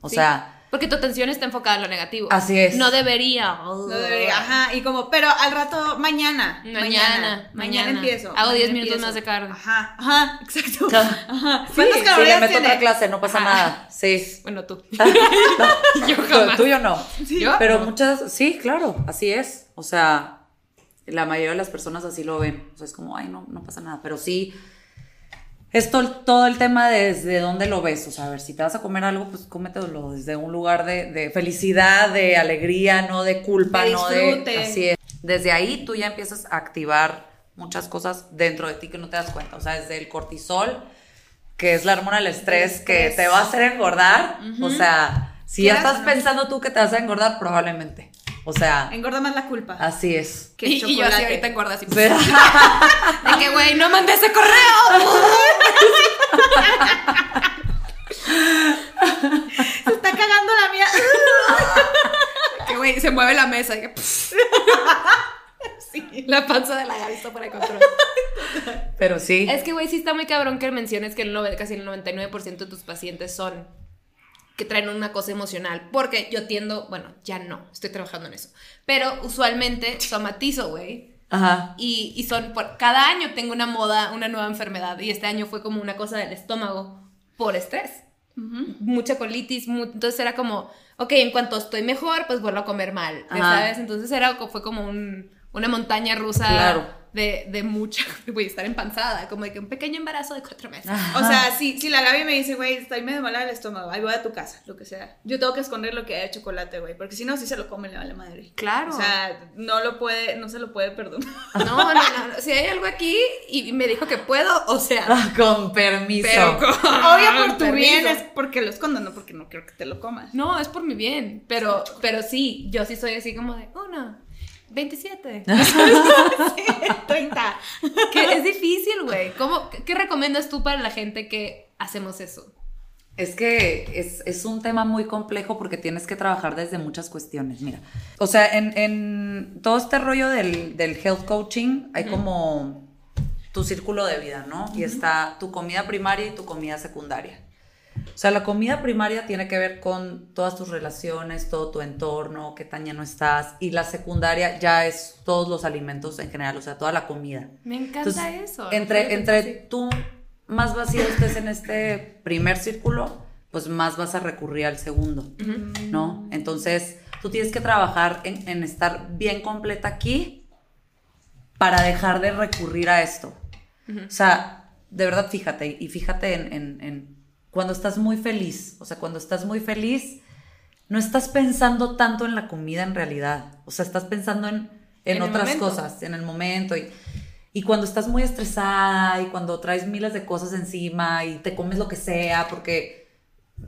[SPEAKER 3] O
[SPEAKER 2] sí.
[SPEAKER 3] sea,
[SPEAKER 2] Porque tu atención está enfocada en lo negativo.
[SPEAKER 3] Así es.
[SPEAKER 2] No debería.
[SPEAKER 1] No debería, ajá, y como, pero al rato, mañana.
[SPEAKER 2] Mañana,
[SPEAKER 1] Mañana,
[SPEAKER 2] mañana.
[SPEAKER 1] empiezo.
[SPEAKER 2] Hago
[SPEAKER 1] mañana
[SPEAKER 2] 10 minutos
[SPEAKER 1] empiezo.
[SPEAKER 2] más de cardio.
[SPEAKER 1] Ajá, ajá, exacto.
[SPEAKER 3] Ajá.
[SPEAKER 1] Ajá.
[SPEAKER 3] sí,
[SPEAKER 1] ¿Cuántas
[SPEAKER 3] sí,
[SPEAKER 1] calorías
[SPEAKER 3] le meto
[SPEAKER 1] tiene?
[SPEAKER 3] otra clase, no pasa
[SPEAKER 2] Ajá.
[SPEAKER 3] nada. Sí.
[SPEAKER 2] Bueno, tú.
[SPEAKER 3] Yo
[SPEAKER 2] jamás.
[SPEAKER 3] Tuyo no.
[SPEAKER 2] ¿Yo?
[SPEAKER 3] Pero muchas, sí, claro, así es. O sea, la mayoría de las personas así lo ven. O sea, es como, ay, no, no pasa nada. Pero sí, es to- todo el tema de desde dónde lo ves. O sea, a ver, si te vas a comer algo, pues cómetelo desde un lugar de, de felicidad, de alegría, no de culpa,
[SPEAKER 1] De
[SPEAKER 3] no de. Así es. Desde ahí tú ya empiezas a activar muchas cosas dentro de ti que no te das cuenta. O sea, desde el cortisol, que es la hormona del estrés, que
[SPEAKER 1] estrés.
[SPEAKER 3] te va a hacer engordar. O sea, si ya estás
[SPEAKER 1] no.
[SPEAKER 3] pensando tú que te vas a engordar, probablemente. O sea,
[SPEAKER 1] Engorda más la culpa.
[SPEAKER 3] así es.
[SPEAKER 1] que
[SPEAKER 2] y, y yo así ahorita engorda así.
[SPEAKER 3] Pero-
[SPEAKER 2] De que, güey, no mandé ese correo.
[SPEAKER 1] Se está cagando la mía.
[SPEAKER 2] que, güey, se mueve la mesa. y que,
[SPEAKER 1] sí.
[SPEAKER 2] la panza de la Gaby está fuera de control.
[SPEAKER 3] Pero sí.
[SPEAKER 2] Es que, güey, sí está muy cabrón que menciones que el nove- casi el 99% de tus pacientes son que traen una cosa emocional. Porque yo tiendo, bueno, ya no, estoy trabajando en eso. Pero usualmente somatizo, güey.
[SPEAKER 3] Ajá.
[SPEAKER 2] Y, y son, por, cada año tengo una moda, una nueva enfermedad. Y este año fue como una cosa del estómago por estrés. Mucha colitis, mu- entonces era como, ok, en cuanto estoy mejor, pues vuelvo a comer mal, ¿ya
[SPEAKER 3] Ajá.
[SPEAKER 2] ¿sabes? Entonces era, fue como un, una montaña rusa
[SPEAKER 3] Claro.
[SPEAKER 2] de, de mucha, voy a estar empanzada, como de que un pequeño embarazo de cuatro meses.
[SPEAKER 1] O sea, si, si la Gaby me dice, güey, estoy medio mala del estómago, ahí voy a tu casa, lo que sea. Yo tengo que esconder lo que hay de chocolate, güey, porque si no, sí se lo come, le vale madre.
[SPEAKER 2] Claro.
[SPEAKER 1] O sea, no lo puede, no se lo puede perdonar.
[SPEAKER 2] No, no, no, si hay algo aquí y me dijo que puedo, o sea,
[SPEAKER 3] Con permiso.
[SPEAKER 2] pero con
[SPEAKER 1] Obvio por tu
[SPEAKER 2] permiso.
[SPEAKER 1] bien es porque lo escondo, no porque no quiero que te lo comas.
[SPEAKER 2] No, es por mi bien, pero, pero sí, yo sí soy así como de, uno, 27.
[SPEAKER 1] 30.
[SPEAKER 2] que es difícil, güey. ¿Cómo, qué, qué recomiendas tú para la gente que hacemos eso?
[SPEAKER 3] Es que es, es un tema muy complejo porque tienes que trabajar desde muchas cuestiones. Mira, o sea, en, en todo este rollo del, del health coaching hay como tu círculo de vida, ¿no? Y está tu comida primaria y tu comida secundaria. O sea, la comida primaria tiene que ver con todas tus relaciones, todo tu entorno, qué tan lleno estás. Y la secundaria ya es todos los alimentos en general, o sea, toda la comida.
[SPEAKER 2] Me encanta
[SPEAKER 3] Entonces,
[SPEAKER 2] eso.
[SPEAKER 3] Entre, entre tú más vacío estés en este primer círculo, pues más vas a recurrir al segundo, ¿no? Entonces, tú tienes que trabajar en, en estar bien completa aquí para dejar de recurrir a esto. O sea, de verdad, fíjate, y fíjate en, en- en cuando estás muy feliz, o sea, cuando estás muy feliz, no estás pensando tanto en la comida en realidad, o sea, estás pensando en, en,
[SPEAKER 2] En
[SPEAKER 3] otras cosas, en el momento. Y, y cuando estás muy estresada y cuando traes miles de cosas encima y te comes lo que sea porque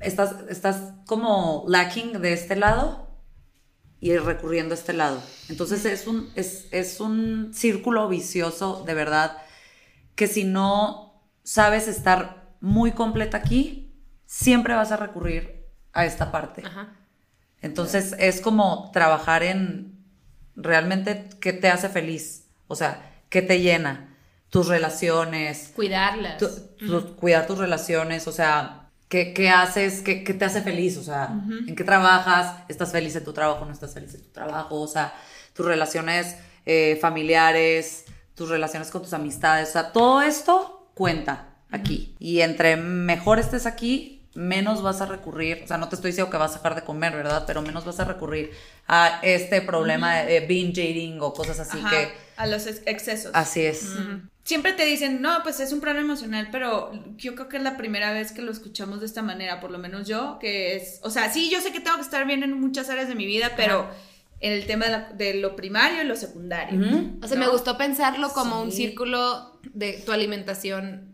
[SPEAKER 3] estás, estás como lacking de este lado y recurriendo a este lado. Entonces es un, es, es un círculo vicioso de verdad que si no sabes estar muy completa aquí, siempre vas a recurrir a esta parte.
[SPEAKER 2] Ajá.
[SPEAKER 3] Entonces es como trabajar en realmente qué te hace feliz, o sea, qué te llena, tus relaciones,
[SPEAKER 2] Cuidarlas.
[SPEAKER 3] tu- tu- cuidar tus relaciones, o sea, qué, qué haces, qué, qué te hace feliz, o sea, en qué trabajas, estás feliz en tu trabajo, no estás feliz en tu trabajo, o sea, tus relaciones eh, familiares, tus relaciones con tus amistades, o sea, todo esto cuenta aquí. Y entre mejor estés aquí, menos vas a recurrir, o sea, no te estoy diciendo que vas a dejar de comer, ¿verdad? Pero menos vas a recurrir a este problema de binge eating o cosas así
[SPEAKER 1] Ajá,
[SPEAKER 3] que...
[SPEAKER 1] a los ex- excesos.
[SPEAKER 3] Así es.
[SPEAKER 1] Siempre te dicen, no, pues es un problema emocional, pero yo creo que es la primera vez que lo escuchamos de esta manera, por lo menos yo, que es, o sea, sí, yo sé que tengo que estar bien en muchas áreas de mi vida, pero en el tema de, la- de lo primario y lo secundario.
[SPEAKER 2] O sea,
[SPEAKER 1] ¿no?
[SPEAKER 2] me gustó pensarlo como un círculo de tu alimentación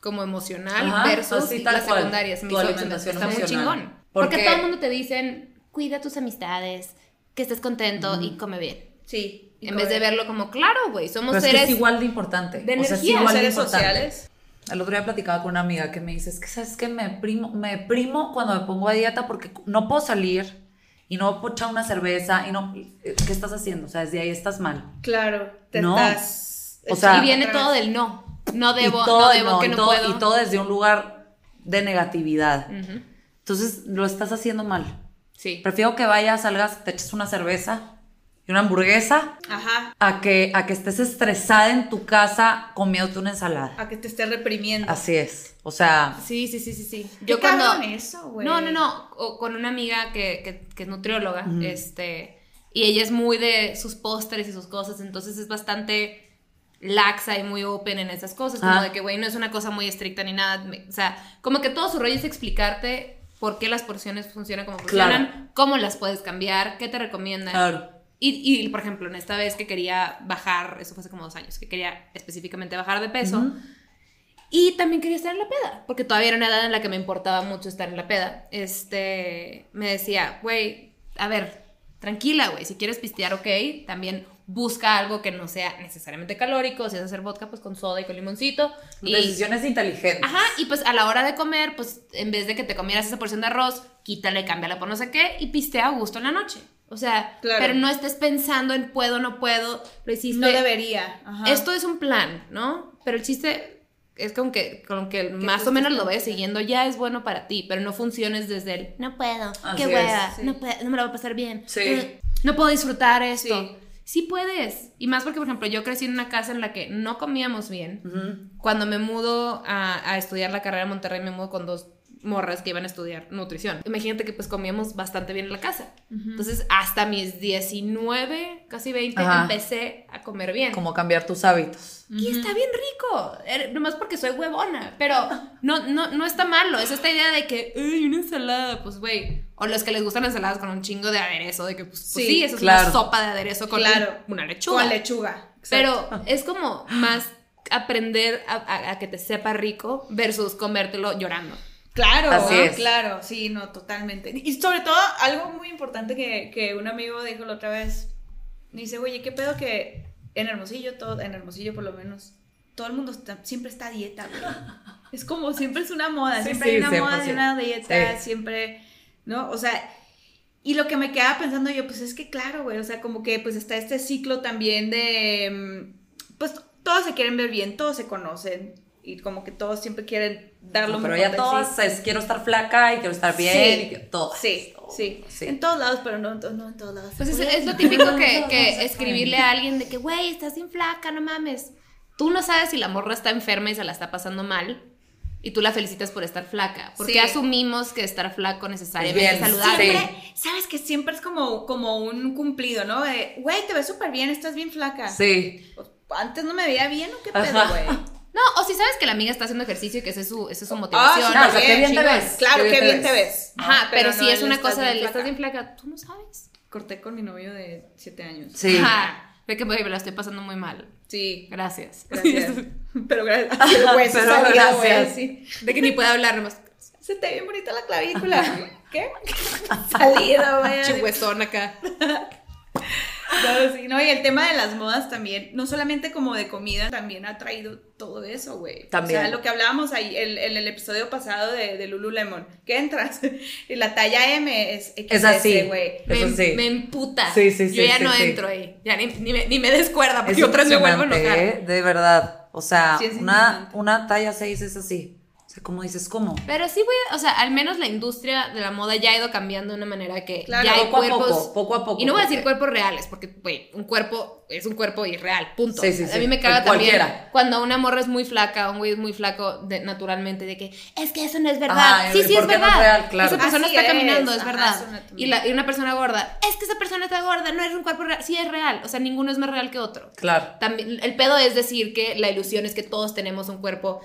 [SPEAKER 2] como emocional
[SPEAKER 3] Ajá,
[SPEAKER 2] versus
[SPEAKER 3] así,
[SPEAKER 2] las
[SPEAKER 3] cual.
[SPEAKER 2] secundarias. Hizo-
[SPEAKER 3] alimentación
[SPEAKER 2] está muy chingón. Porque,
[SPEAKER 3] Porque-
[SPEAKER 2] todo el mundo te dicen, cuida tus amistades, que estés contento y come bien.
[SPEAKER 1] Sí.
[SPEAKER 2] En vez de
[SPEAKER 1] comer.
[SPEAKER 2] verlo como, claro, güey, somos
[SPEAKER 3] Pero es que
[SPEAKER 2] seres...
[SPEAKER 3] es igual de importante.
[SPEAKER 2] de
[SPEAKER 3] O sea, es
[SPEAKER 2] energía,
[SPEAKER 3] igual de
[SPEAKER 1] seres
[SPEAKER 3] importante.
[SPEAKER 1] sociales.
[SPEAKER 3] El otro día platicaba con una amiga que me dice, es que sabes que me primo, me primo cuando me pongo a dieta porque no puedo salir y no puedo echar una cerveza y no, ¿qué estás haciendo? O sea, desde ahí estás mal.
[SPEAKER 1] Claro, te
[SPEAKER 3] No.
[SPEAKER 1] estás...
[SPEAKER 3] O sea,
[SPEAKER 2] y viene todo del no. No debo,
[SPEAKER 3] todo,
[SPEAKER 2] no debo,
[SPEAKER 3] no,
[SPEAKER 2] que
[SPEAKER 3] y
[SPEAKER 2] no
[SPEAKER 3] todo-
[SPEAKER 2] puedo.
[SPEAKER 3] y todo desde un lugar de negatividad. Entonces lo estás haciendo mal.
[SPEAKER 2] Sí.
[SPEAKER 3] Prefiero que vayas, salgas, te eches una cerveza y una hamburguesa
[SPEAKER 1] Ajá,
[SPEAKER 3] a que, a que estés estresada en tu casa comiéndote una ensalada.
[SPEAKER 1] a que te esté reprimiendo.
[SPEAKER 3] Así es. O sea,
[SPEAKER 2] Sí, sí, sí, sí, sí. Yo cuando...
[SPEAKER 1] eso, güey.
[SPEAKER 2] No, no, no. o con una amiga que, que- que es nutrióloga, este, y ella es muy de sus postres y sus cosas, entonces es bastante laxa y muy open en esas cosas, como
[SPEAKER 3] Ah.
[SPEAKER 2] de que, güey, no es una cosa muy estricta ni nada. O sea, como que todo su rollo es explicarte por qué las porciones funcionan como funcionan,
[SPEAKER 3] Claro.
[SPEAKER 2] cómo las puedes cambiar, qué te recomiendan.
[SPEAKER 3] claro.
[SPEAKER 2] Y, y, por ejemplo, en esta vez que quería bajar, eso fue hace como dos años, que quería específicamente bajar de peso. Y también quería estar en la peda, porque todavía era una edad en la que me importaba mucho estar en la peda. Este, me decía, güey, a ver, tranquila, güey, si quieres pistear, ok, también busca algo que no sea necesariamente calórico, si vas a hacer vodka, pues con soda y con limoncito. Y,
[SPEAKER 3] Decisiones inteligentes.
[SPEAKER 2] Ajá, y pues a la hora de comer, pues en vez de que te comieras esa porción de arroz, quítale, cámbiala por no sé qué y pistea a gusto en la noche. O sea,
[SPEAKER 1] Claro.
[SPEAKER 2] pero no estés pensando en puedo, no puedo, lo hiciste.
[SPEAKER 1] No debería. Ajá.
[SPEAKER 2] Esto es un plan, ¿no? Pero el chiste es con que, con que más o menos lo vayas siguiendo ya es bueno para ti, pero no funciones desde el no puedo,
[SPEAKER 3] Así
[SPEAKER 2] qué
[SPEAKER 3] es,
[SPEAKER 2] hueva,
[SPEAKER 1] sí.
[SPEAKER 2] no, puedo- no me lo voy a pasar bien,
[SPEAKER 3] Sí.
[SPEAKER 2] eh, no puedo disfrutar esto.
[SPEAKER 1] Sí.
[SPEAKER 2] Sí. puedes. Y más porque, por ejemplo, yo crecí en una casa en la que no comíamos bien. Cuando me mudo a, a estudiar la carrera en Monterrey, me mudo con dos morras que iban a estudiar nutrición. Imagínate que pues comíamos bastante bien en la casa. Entonces, hasta mis 19, casi 20,
[SPEAKER 3] Ajá.
[SPEAKER 2] empecé a comer bien.
[SPEAKER 3] Como cambiar tus hábitos.
[SPEAKER 2] Y está bien rico, Er- nomás porque soy huevona, pero no, no, no está malo, es esta idea de que, ay, una ensalada, pues güey, o los que les gustan las ensaladas con un chingo de aderezo, de que pues, pues
[SPEAKER 1] Sí,
[SPEAKER 2] eso es una sopa de aderezo con
[SPEAKER 1] Claro.
[SPEAKER 2] una lechuga.
[SPEAKER 1] Con lechuga.
[SPEAKER 2] Pero es como más aprender a, a- a que te sepa rico versus comértelo llorando.
[SPEAKER 1] Claro,
[SPEAKER 3] Así es.
[SPEAKER 1] claro, sí, no, totalmente. Y sobre todo, algo muy importante que, que un amigo dijo la otra vez, dice, oye, ¿qué pedo que en Hermosillo, todo, en Hermosillo por lo menos, todo el mundo está- siempre está a dieta, güey? Es como, siempre es una moda, siempre
[SPEAKER 3] sí,
[SPEAKER 1] hay una moda
[SPEAKER 3] 100%.
[SPEAKER 1] de una dieta,
[SPEAKER 3] Sí.
[SPEAKER 1] siempre, ¿no? O sea, y lo que me quedaba pensando yo, pues es que claro, güey, o sea, como que pues está este ciclo también de, mm, pues todos se quieren ver bien, todos se conocen y como que todos siempre quieren dar lo
[SPEAKER 3] No, pero ya todas
[SPEAKER 1] sí.
[SPEAKER 3] es, quiero estar flaca y quiero estar bien.
[SPEAKER 1] Sí,
[SPEAKER 3] y todas.
[SPEAKER 1] Sí,
[SPEAKER 3] Todas,
[SPEAKER 1] sí,
[SPEAKER 3] sí.
[SPEAKER 1] En todos lados, pero no, no en todos lados.
[SPEAKER 2] Pues es, es lo típico que, que escribirle a alguien de que, güey, estás bien flaca, no mames. Tú no sabes si la morra está enferma y se la está pasando mal. Y tú la felicitas por estar flaca. Porque
[SPEAKER 1] Sí.
[SPEAKER 2] asumimos que estar flaco necesariamente es saludable.
[SPEAKER 1] Siempre, sabes que siempre es como, como un cumplido, ¿no? De, güey, te ves súper bien, estás bien flaca.
[SPEAKER 3] Sí.
[SPEAKER 1] Pues, Antes no me veía bien o qué pedo, güey.
[SPEAKER 2] No, o si sabes que la amiga está haciendo ejercicio y que esa es su, esa es su
[SPEAKER 1] Ah,
[SPEAKER 2] motivación.
[SPEAKER 3] no, o sea,
[SPEAKER 1] bien,
[SPEAKER 3] qué bien te ves,
[SPEAKER 1] Claro,
[SPEAKER 3] qué bien te ves.
[SPEAKER 2] Ajá, pero, si es una cosa de
[SPEAKER 1] bien
[SPEAKER 2] estás bien flaca, tú no sabes.
[SPEAKER 1] Corté con mi novio de 7 años.
[SPEAKER 3] Sí.
[SPEAKER 2] Ajá. Ve que me la estoy pasando muy mal.
[SPEAKER 1] Sí.
[SPEAKER 2] Gracias.
[SPEAKER 1] Gracias. Pero gracias. El hueso
[SPEAKER 3] Pero
[SPEAKER 1] salido,
[SPEAKER 3] gracias.
[SPEAKER 1] sí.
[SPEAKER 2] De que ni puede hablar nomás.
[SPEAKER 1] Se te ve bien bonita la clavícula. ¿Qué? Salido, güey.
[SPEAKER 2] Chihuesón acá.
[SPEAKER 1] No, sí, no, y el tema de las modas también, no solamente como de comida, también ha traído todo eso, güey.
[SPEAKER 3] También.
[SPEAKER 1] O sea, lo que hablábamos ahí el- en el episodio pasado de, de Lululemon, que entras y la talla M es XS,
[SPEAKER 3] Es así.
[SPEAKER 1] güey.
[SPEAKER 2] Me,
[SPEAKER 3] sí.
[SPEAKER 2] me emputa.
[SPEAKER 3] Sí, sí, sí,
[SPEAKER 2] Yo ya
[SPEAKER 3] sí,
[SPEAKER 2] no
[SPEAKER 3] sí.
[SPEAKER 2] entro ahí. Ya ni, ni me, ni me descuerda porque
[SPEAKER 3] Es
[SPEAKER 2] otra vez me vuelvo a enojar.
[SPEAKER 3] ¿eh? De verdad. O sea, una, una talla 6 es así. Como dices, ¿cómo?
[SPEAKER 2] Pero sí, voy a- o sea, al menos la industria de la moda ya ha ido cambiando de una manera que
[SPEAKER 1] Claro,
[SPEAKER 2] ya hay
[SPEAKER 3] poco a
[SPEAKER 2] cuerpos.
[SPEAKER 3] poco, poco a poco,
[SPEAKER 2] Y no voy a decir cuerpos reales, porque, güey, un cuerpo es un cuerpo irreal, punto.
[SPEAKER 3] Sí, sí,
[SPEAKER 2] a
[SPEAKER 3] sí,
[SPEAKER 2] mí me caga también
[SPEAKER 3] cualquiera.
[SPEAKER 2] cuando una morra es muy flaca, un güey es muy flaco de, naturalmente, de que es que eso no es verdad.
[SPEAKER 3] Ajá,
[SPEAKER 2] sí, sí,
[SPEAKER 3] ¿por
[SPEAKER 2] es
[SPEAKER 3] qué no es
[SPEAKER 2] verdad.
[SPEAKER 3] real? Claro.
[SPEAKER 2] Esa persona
[SPEAKER 1] Así
[SPEAKER 2] está
[SPEAKER 1] es,
[SPEAKER 2] caminando, es
[SPEAKER 1] ajá,
[SPEAKER 2] verdad. Y, la- y una persona gorda, es que esa persona está gorda, no es un cuerpo real. Sí, es real. O sea, ninguno es más real que otro.
[SPEAKER 3] Claro.
[SPEAKER 2] También, el pedo es decir que la ilusión es que todos tenemos un cuerpo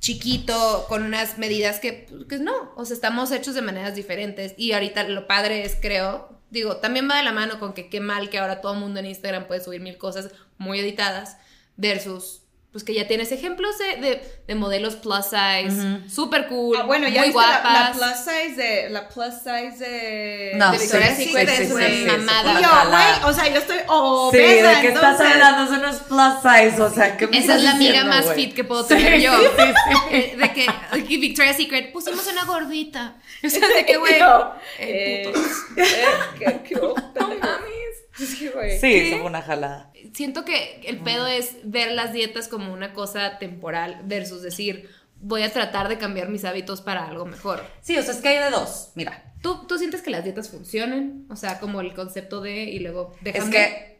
[SPEAKER 2] chiquito, con unas medidas que, que no, o sea, estamos hechos de maneras diferentes. Y ahorita lo padre es, creo, digo, también va de la mano con que qué mal que ahora todo el mundo en Instagram puede subir mil cosas muy editadas versus, pues que ya tienes ejemplos de, de, de modelos plus size, súper cool,
[SPEAKER 1] Ah, bueno, ya
[SPEAKER 2] muy
[SPEAKER 1] viste la, la
[SPEAKER 2] guapas.
[SPEAKER 1] plus size de la plus size de,
[SPEAKER 3] No,
[SPEAKER 1] de
[SPEAKER 3] sí,
[SPEAKER 1] Victoria's
[SPEAKER 3] sí,
[SPEAKER 1] Secret
[SPEAKER 3] sí,
[SPEAKER 1] es
[SPEAKER 3] sí,
[SPEAKER 1] una
[SPEAKER 3] sí, sí,
[SPEAKER 2] mamada.
[SPEAKER 3] Sí,
[SPEAKER 1] yo, güey, o sea, yo estoy
[SPEAKER 3] Sí,
[SPEAKER 1] obesa,
[SPEAKER 3] ¿de qué estás
[SPEAKER 1] entonces-
[SPEAKER 3] hablando? Son unos plus size, o sea, ¿qué me
[SPEAKER 2] Esa es
[SPEAKER 3] estás
[SPEAKER 2] la amiga más
[SPEAKER 3] güey?
[SPEAKER 2] fit que puedo
[SPEAKER 3] Sí,
[SPEAKER 2] tener yo.
[SPEAKER 3] sí, sí, sí.
[SPEAKER 2] Eh, De que aquí Victoria's Secret pusimos una gordita. O sea, de que, güey.
[SPEAKER 1] Yo,
[SPEAKER 2] eh,
[SPEAKER 1] eh,
[SPEAKER 2] putos.
[SPEAKER 1] eh, qué- qué
[SPEAKER 2] No
[SPEAKER 1] pendejo. Sí, güey.
[SPEAKER 3] Sí, eso fue una jalada.
[SPEAKER 2] Siento que el pedo es ver las dietas como una cosa temporal versus decir, voy a tratar de cambiar mis hábitos para algo mejor.
[SPEAKER 3] Sí, o sea, es que hay de dos. Mira,
[SPEAKER 2] ¿Tú, tú sientes que las dietas funcionen? O sea, como el concepto de y luego déjame.
[SPEAKER 3] es que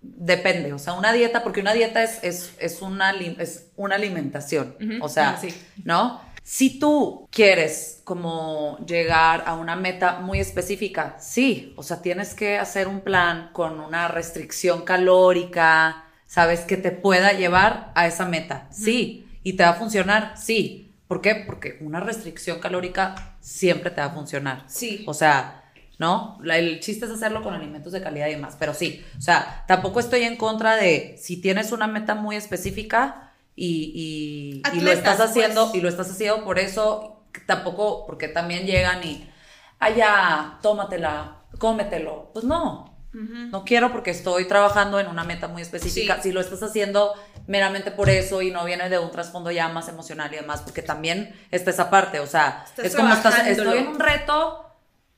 [SPEAKER 3] depende, o sea, una dieta, porque una dieta es, es, es, una, es una alimentación, o sea,
[SPEAKER 2] ah, sí.
[SPEAKER 3] ¿no? Si tú quieres como llegar a una meta muy específica, sí, o sea, tienes que hacer un plan con una restricción calórica, ¿sabes? Que te pueda llevar a esa meta, sí, y te va a funcionar, sí. ¿Por qué? Porque una restricción calórica siempre te va a funcionar.
[SPEAKER 1] Sí.
[SPEAKER 3] O sea, ¿no? La- el chiste es hacerlo con alimentos de calidad y demás, pero sí, o sea, tampoco estoy en contra de si tienes una meta muy específica y, y- y lo
[SPEAKER 1] Atletas,
[SPEAKER 3] estás haciendo
[SPEAKER 1] pues.
[SPEAKER 3] y lo estás haciendo por eso, tampoco, porque también llegan y, allá, tómatela, cómetelo. Pues no, no quiero porque estoy trabajando en una meta muy específica.
[SPEAKER 1] Sí.
[SPEAKER 3] Si lo estás haciendo meramente por eso y no viene de un trasfondo ya más emocional y demás, porque también está esa parte, o sea,
[SPEAKER 1] Estás
[SPEAKER 3] es como estás, estoy en un reto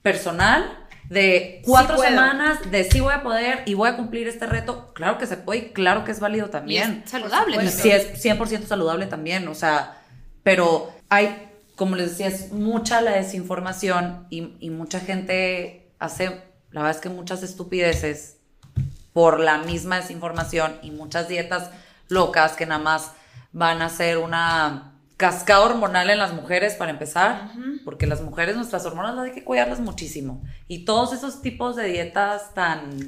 [SPEAKER 3] personal de cuatro semanas de sí voy a poder y voy a cumplir este reto. Claro que se puede y claro que es válido
[SPEAKER 2] Y
[SPEAKER 3] también.
[SPEAKER 2] es saludable
[SPEAKER 1] Por
[SPEAKER 3] Y
[SPEAKER 2] también.
[SPEAKER 3] sí es 100% saludable también, o sea, pero hay, como les decía, es mucha la desinformación y, y mucha gente hace, la verdad es que muchas estupideces por la misma desinformación y muchas dietas locas que nada más van a ser una cascada hormonal en las mujeres para empezar, porque las mujeres, nuestras hormonas, hay que cuidarlas muchísimo. Y todos esos tipos de dietas tan